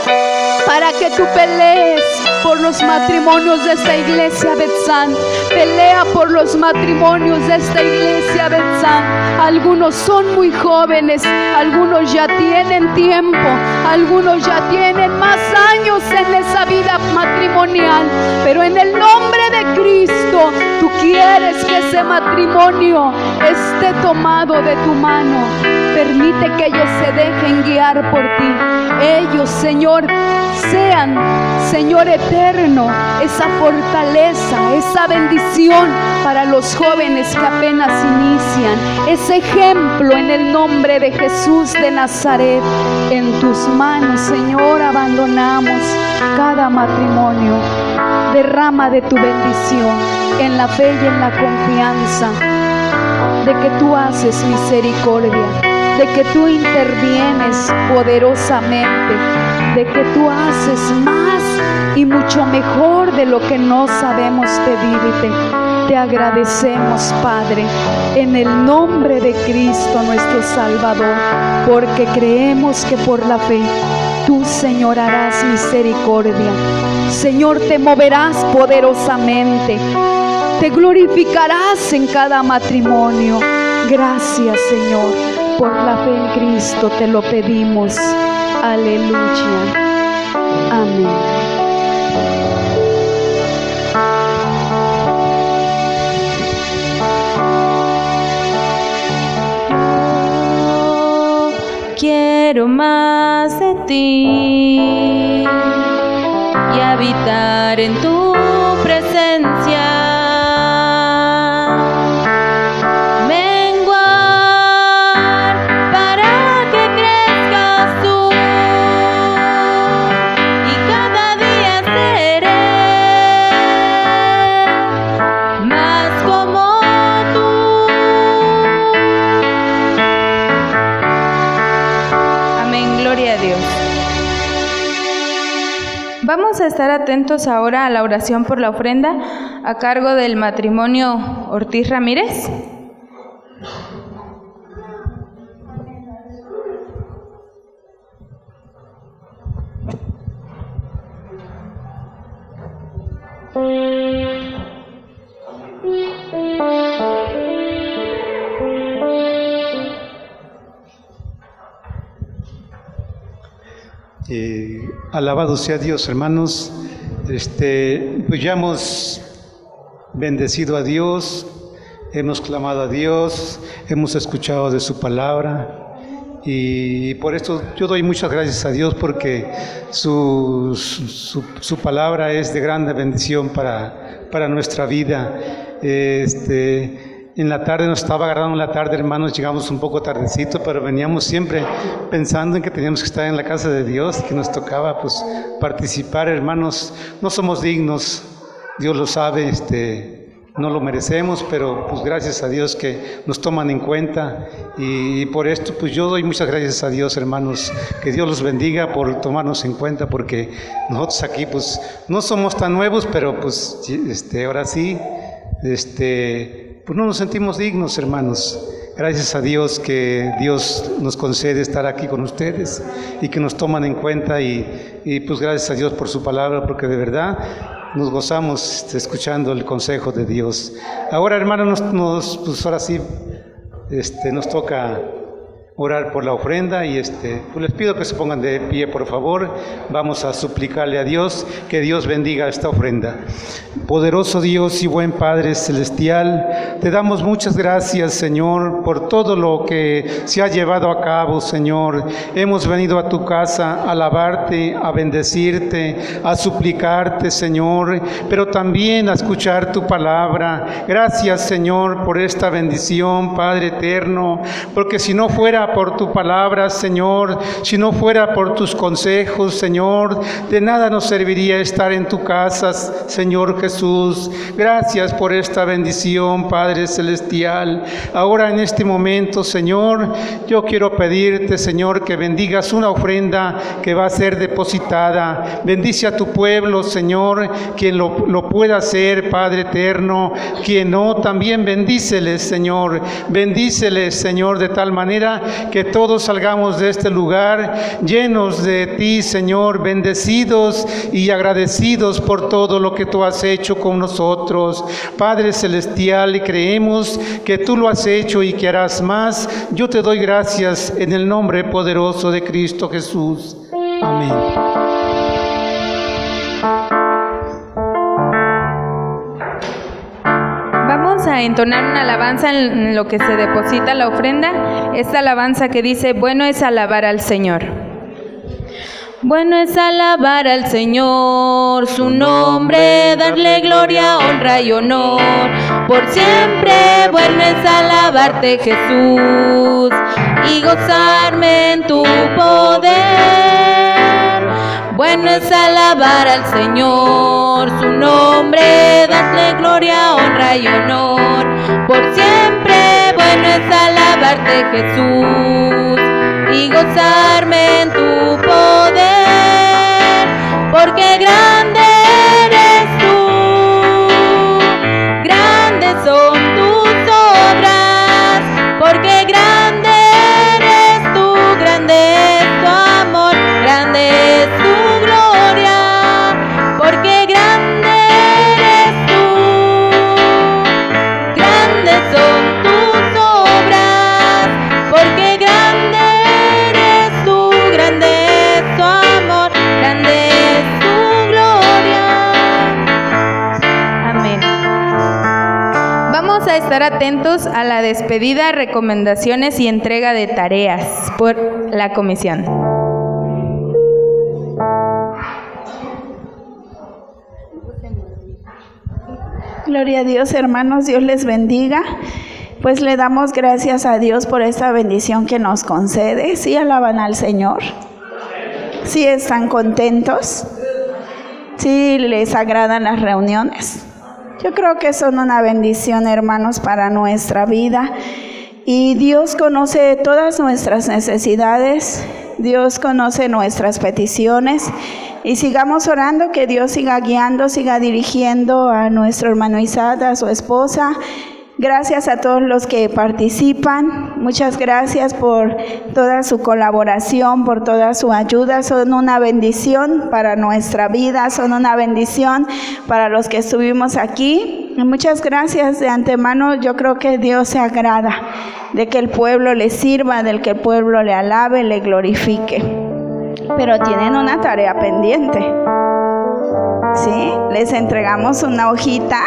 para que tú pelees por los matrimonios de esta iglesia Betzán. Pelea por los matrimonios de esta iglesia Betzán. Algunos son muy jóvenes, algunos ya tienen tiempo, algunos ya tienen más años en esa vida matrimonial. Pero en el nombre de Cristo, tú quieres que ese matrimonio esté tomado de tu mano. Permite que ellos se dejen guiar por ti. Ellos, Señor, sean, Señor eterno, esa fortaleza, esa bendición para los jóvenes que apenas inician. Ese ejemplo en el nombre de Jesús de Nazaret. En tus manos, Señor, abandonamos cada Derrama de tu bendición en la fe y en la confianza de que tú haces misericordia, de que tú intervienes poderosamente, de que tú haces más y mucho mejor de lo que no sabemos pedirte. Te agradecemos, Padre, en el nombre de Cristo nuestro Salvador, porque creemos que por la fe tú, Señor, harás misericordia. Señor, te moverás poderosamente. Te glorificarás en cada matrimonio. Gracias, Señor, por la fe en Cristo te lo pedimos. Aleluya. Amén. Quiero más de ti y habitar en tu presencia. Estar atentos ahora a la oración por la ofrenda a cargo del matrimonio Ortiz Ramírez. Eh, alabado sea Dios, hermanos. Este, pues ya hemos bendecido a Dios, hemos clamado a Dios, hemos escuchado de su palabra. Y por esto yo doy muchas gracias a Dios porque su, su, palabra es de grande bendición para, para nuestra vida. Este, en la tarde nos estaba agarrando la tarde, hermanos, llegamos un poco tardecito, pero veníamos siempre pensando en que teníamos que estar en la casa de Dios, que nos tocaba pues participar, hermanos. No somos dignos, Dios lo sabe, este, no lo merecemos, pero pues gracias a Dios que nos toman en cuenta y, y, por esto pues yo doy muchas gracias a Dios, hermanos, que Dios los bendiga por tomarnos en cuenta, porque nosotros aquí pues no somos tan nuevos, pero pues este, ahora sí, este pues no nos sentimos dignos, hermanos. Gracias a Dios que Dios nos concede estar aquí con ustedes y que nos toman en cuenta y, y pues gracias a Dios por su palabra, porque de verdad nos gozamos este, escuchando el consejo de Dios. Ahora, hermanos, nos, pues ahora sí, este, nos toca orar por la ofrenda y este, pues les pido que se pongan de pie, por favor. Vamos a suplicarle a Dios que Dios bendiga esta ofrenda. Poderoso Dios y buen Padre celestial, te damos muchas gracias, Señor, por todo lo que se ha llevado a cabo, Señor. Hemos venido a tu casa a alabarte, a bendecirte, a suplicarte, Señor, pero también a escuchar tu palabra. Gracias, Señor, por esta bendición, Padre eterno, porque si no fuera por tu palabra, Señor, si no fuera por tus consejos, Señor, de nada nos serviría estar en tu casa, Señor Jesús. Gracias por esta bendición, Padre Celestial. Ahora en este momento, Señor, yo quiero pedirte, Señor, que bendigas una ofrenda que va a ser depositada. Bendice a tu pueblo, Señor, quien lo, pueda hacer, Padre eterno, quien no, también bendíceles, Señor. Bendíceles, Señor, de tal manera que todos salgamos de este lugar llenos de ti, Señor, bendecidos y agradecidos por todo lo que tú has hecho con nosotros. Padre Celestial, creemos que tú lo has hecho y que harás más. Yo te doy gracias en el nombre poderoso de Cristo Jesús. Amén. A entonar una alabanza en lo que se deposita la ofrenda. Esta alabanza que dice, bueno es alabar al Señor. Bueno es alabar al Señor, su nombre, darle gloria, honra y honor. Por siempre, bueno es alabarte Jesús y gozarme en tu poder. Bueno es alabar al Señor, su nombre, darle gloria, honra y honor. Por siempre, bueno es alabarte Jesús y gozarme en tu poder, porque grande atentos a la despedida, recomendaciones y entrega de tareas por la comisión. Gloria a Dios, hermanos, Dios les bendiga. Pues le damos gracias a Dios por esta bendición que nos concede. ¿Sí alaban al Señor? ¿Sí están contentos? ¿Sí les agradan las reuniones? Yo creo que son una bendición, hermanos, para nuestra vida. Y Dios conoce todas nuestras necesidades, Dios conoce nuestras peticiones. Y sigamos orando, que Dios siga guiando, siga dirigiendo a nuestro hermano Isada, a su esposa. Gracias a todos los que participan. Muchas gracias por toda su colaboración, por toda su ayuda. Son una bendición para nuestra vida, son una bendición para los que estuvimos aquí. Y muchas gracias de antemano. Yo creo que Dios se agrada de que el pueblo le sirva, del que el pueblo le alabe, le glorifique. Pero tienen una tarea pendiente. ¿Sí? Les entregamos una hojita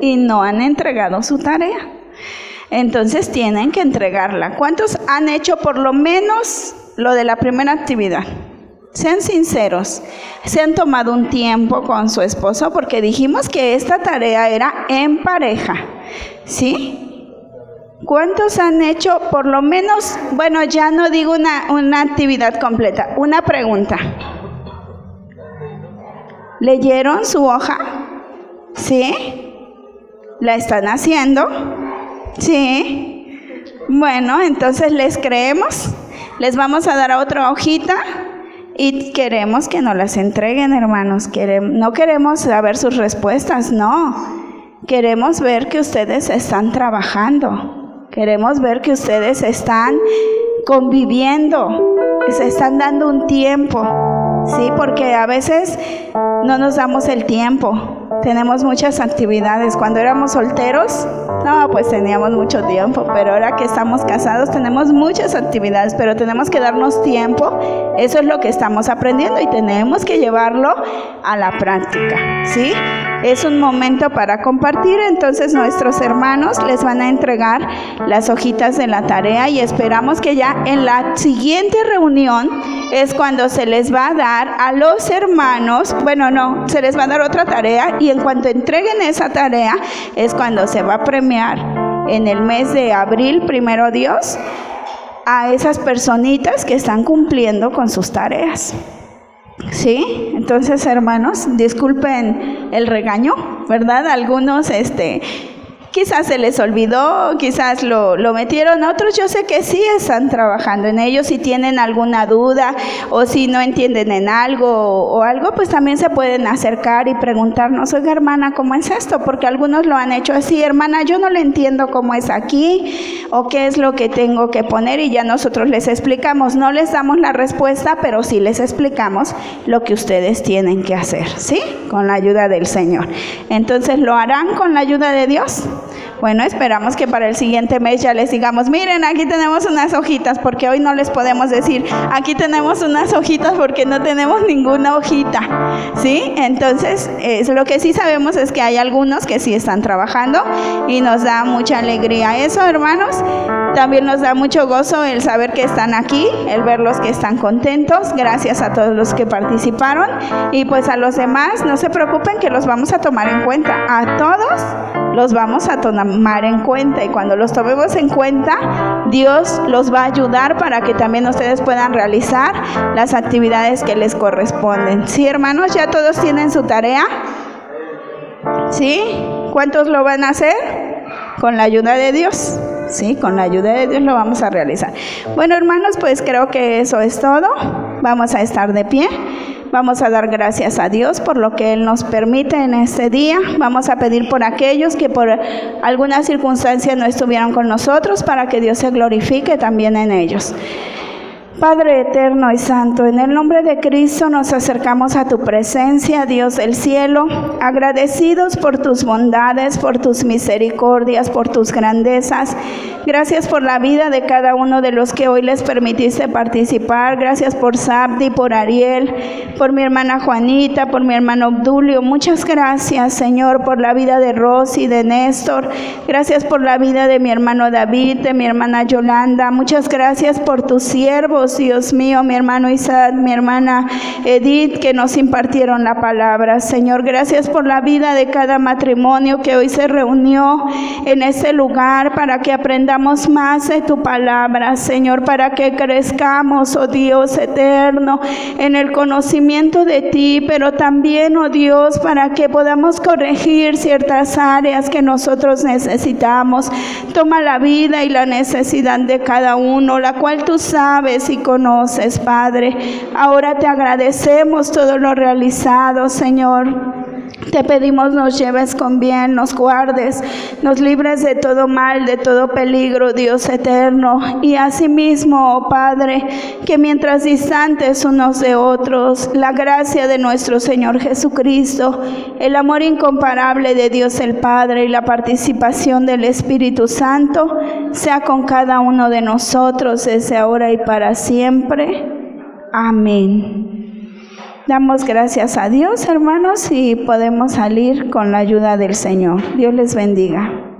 y no han entregado su tarea. Entonces tienen que entregarla. ¿Cuántos han hecho por lo menos lo de la primera actividad? Sean sinceros, se han tomado un tiempo con su esposo porque dijimos que esta tarea era en pareja, ¿sí? ¿Cuántos han hecho por lo menos, bueno, ya no digo una, una actividad completa, una pregunta? ¿Leyeron su hoja? ¿Sí? ¿La están haciendo? Sí. Bueno, entonces les creemos. Les vamos a dar otra hojita y queremos que nos las entreguen, hermanos. no queremos saber sus respuestas, no. Queremos ver que ustedes están trabajando. Queremos ver que ustedes están conviviendo, se están dando un tiempo, ¿sí? Porque a veces no nos damos el tiempo tenemos muchas actividades. Cuando éramos solteros, no, pues teníamos mucho tiempo, pero ahora que estamos casados tenemos muchas actividades, pero tenemos que darnos tiempo. Eso es lo que estamos aprendiendo y tenemos que llevarlo a la práctica, ¿sí? Es un momento para compartir, entonces nuestros hermanos les van a entregar las hojitas de la tarea y esperamos que ya en la siguiente reunión es cuando se les va a dar a los hermanos, bueno, no, se les va a dar otra tarea y en cuanto entreguen esa tarea es cuando se va a premiar en el mes de abril, primero Dios, a esas personitas que están cumpliendo con sus tareas. ¿Sí? Entonces, hermanos, disculpen el regaño, ¿verdad? Algunos, este, Quizás se les olvidó, quizás lo, lo, metieron otros. Yo sé que sí están trabajando en ello. Si tienen alguna duda o si no entienden en algo o, algo, pues también se pueden acercar y preguntarnos, oiga hermana, ¿cómo es esto? Porque algunos lo han hecho así, hermana, yo no le entiendo cómo es aquí o qué es lo que tengo que poner y ya nosotros les explicamos. No les damos la respuesta, pero sí les explicamos lo que ustedes tienen que hacer, ¿sí? Con la ayuda del Señor. Entonces, ¿lo harán con la ayuda de Dios? Bueno, esperamos que para el siguiente mes ya les digamos, miren, aquí tenemos unas hojitas, porque hoy no les podemos decir, aquí tenemos unas hojitas porque no tenemos ninguna hojita, ¿sí? Entonces, es, lo que sí sabemos es que hay algunos que sí están trabajando y nos da mucha alegría eso, hermanos. También nos da mucho gozo el saber que están aquí, el verlos que están contentos. Gracias a todos los que participaron. Y pues a los demás, no se preocupen que los vamos a tomar en cuenta. A todos los vamos a tomar en cuenta. Y cuando los tomemos en cuenta, Dios los va a ayudar para que también ustedes puedan realizar las actividades que les corresponden. Sí, hermanos, ya todos tienen su tarea. ¿Sí? ¿Cuántos lo van a hacer? Con la ayuda de Dios. ¿Sí? Con la ayuda de Dios lo vamos a realizar. Bueno, hermanos, pues creo que eso es todo. Vamos a estar de pie. Vamos a dar gracias a Dios por lo que Él nos permite en este día. Vamos a pedir por aquellos que por alguna circunstancia no estuvieron con nosotros para que Dios se glorifique también en ellos. Padre eterno y santo, en el nombre de Cristo nos acercamos a tu presencia, Dios del cielo, agradecidos por tus bondades, por tus misericordias, por tus grandezas. Gracias por la vida de cada uno de los que hoy les permitiste participar. Gracias por Sabdi, por Ariel, por mi hermana Juanita, por mi hermano Obdulio. Muchas gracias, Señor, por la vida de Rosy, de Néstor. Gracias por la vida de mi hermano David, de mi hermana Yolanda. Muchas gracias por tus siervos Dios mío, mi hermano Isaac, mi hermana Edith, que nos impartieron la palabra. Señor, gracias por la vida de cada matrimonio que hoy se reunió en este lugar para que aprendamos más de tu palabra, Señor, para que crezcamos, oh Dios eterno, en el conocimiento de ti, pero también, oh Dios, para que podamos corregir ciertas áreas que nosotros necesitamos. Toma la vida y la necesidad de cada uno, la cual tú sabes conoces, Padre. Ahora te agradecemos todo lo realizado, Señor. Te pedimos nos lleves con bien, nos guardes, nos libres de todo mal, de todo peligro, Dios eterno. Y asimismo, oh Padre, que mientras distantes unos de otros, la gracia de nuestro Señor Jesucristo, el amor incomparable de Dios el Padre y la participación del Espíritu Santo sea con cada uno de nosotros desde ahora y para siempre. Amén. Damos gracias a Dios, hermanos, y podemos salir con la ayuda del Señor. Dios les bendiga.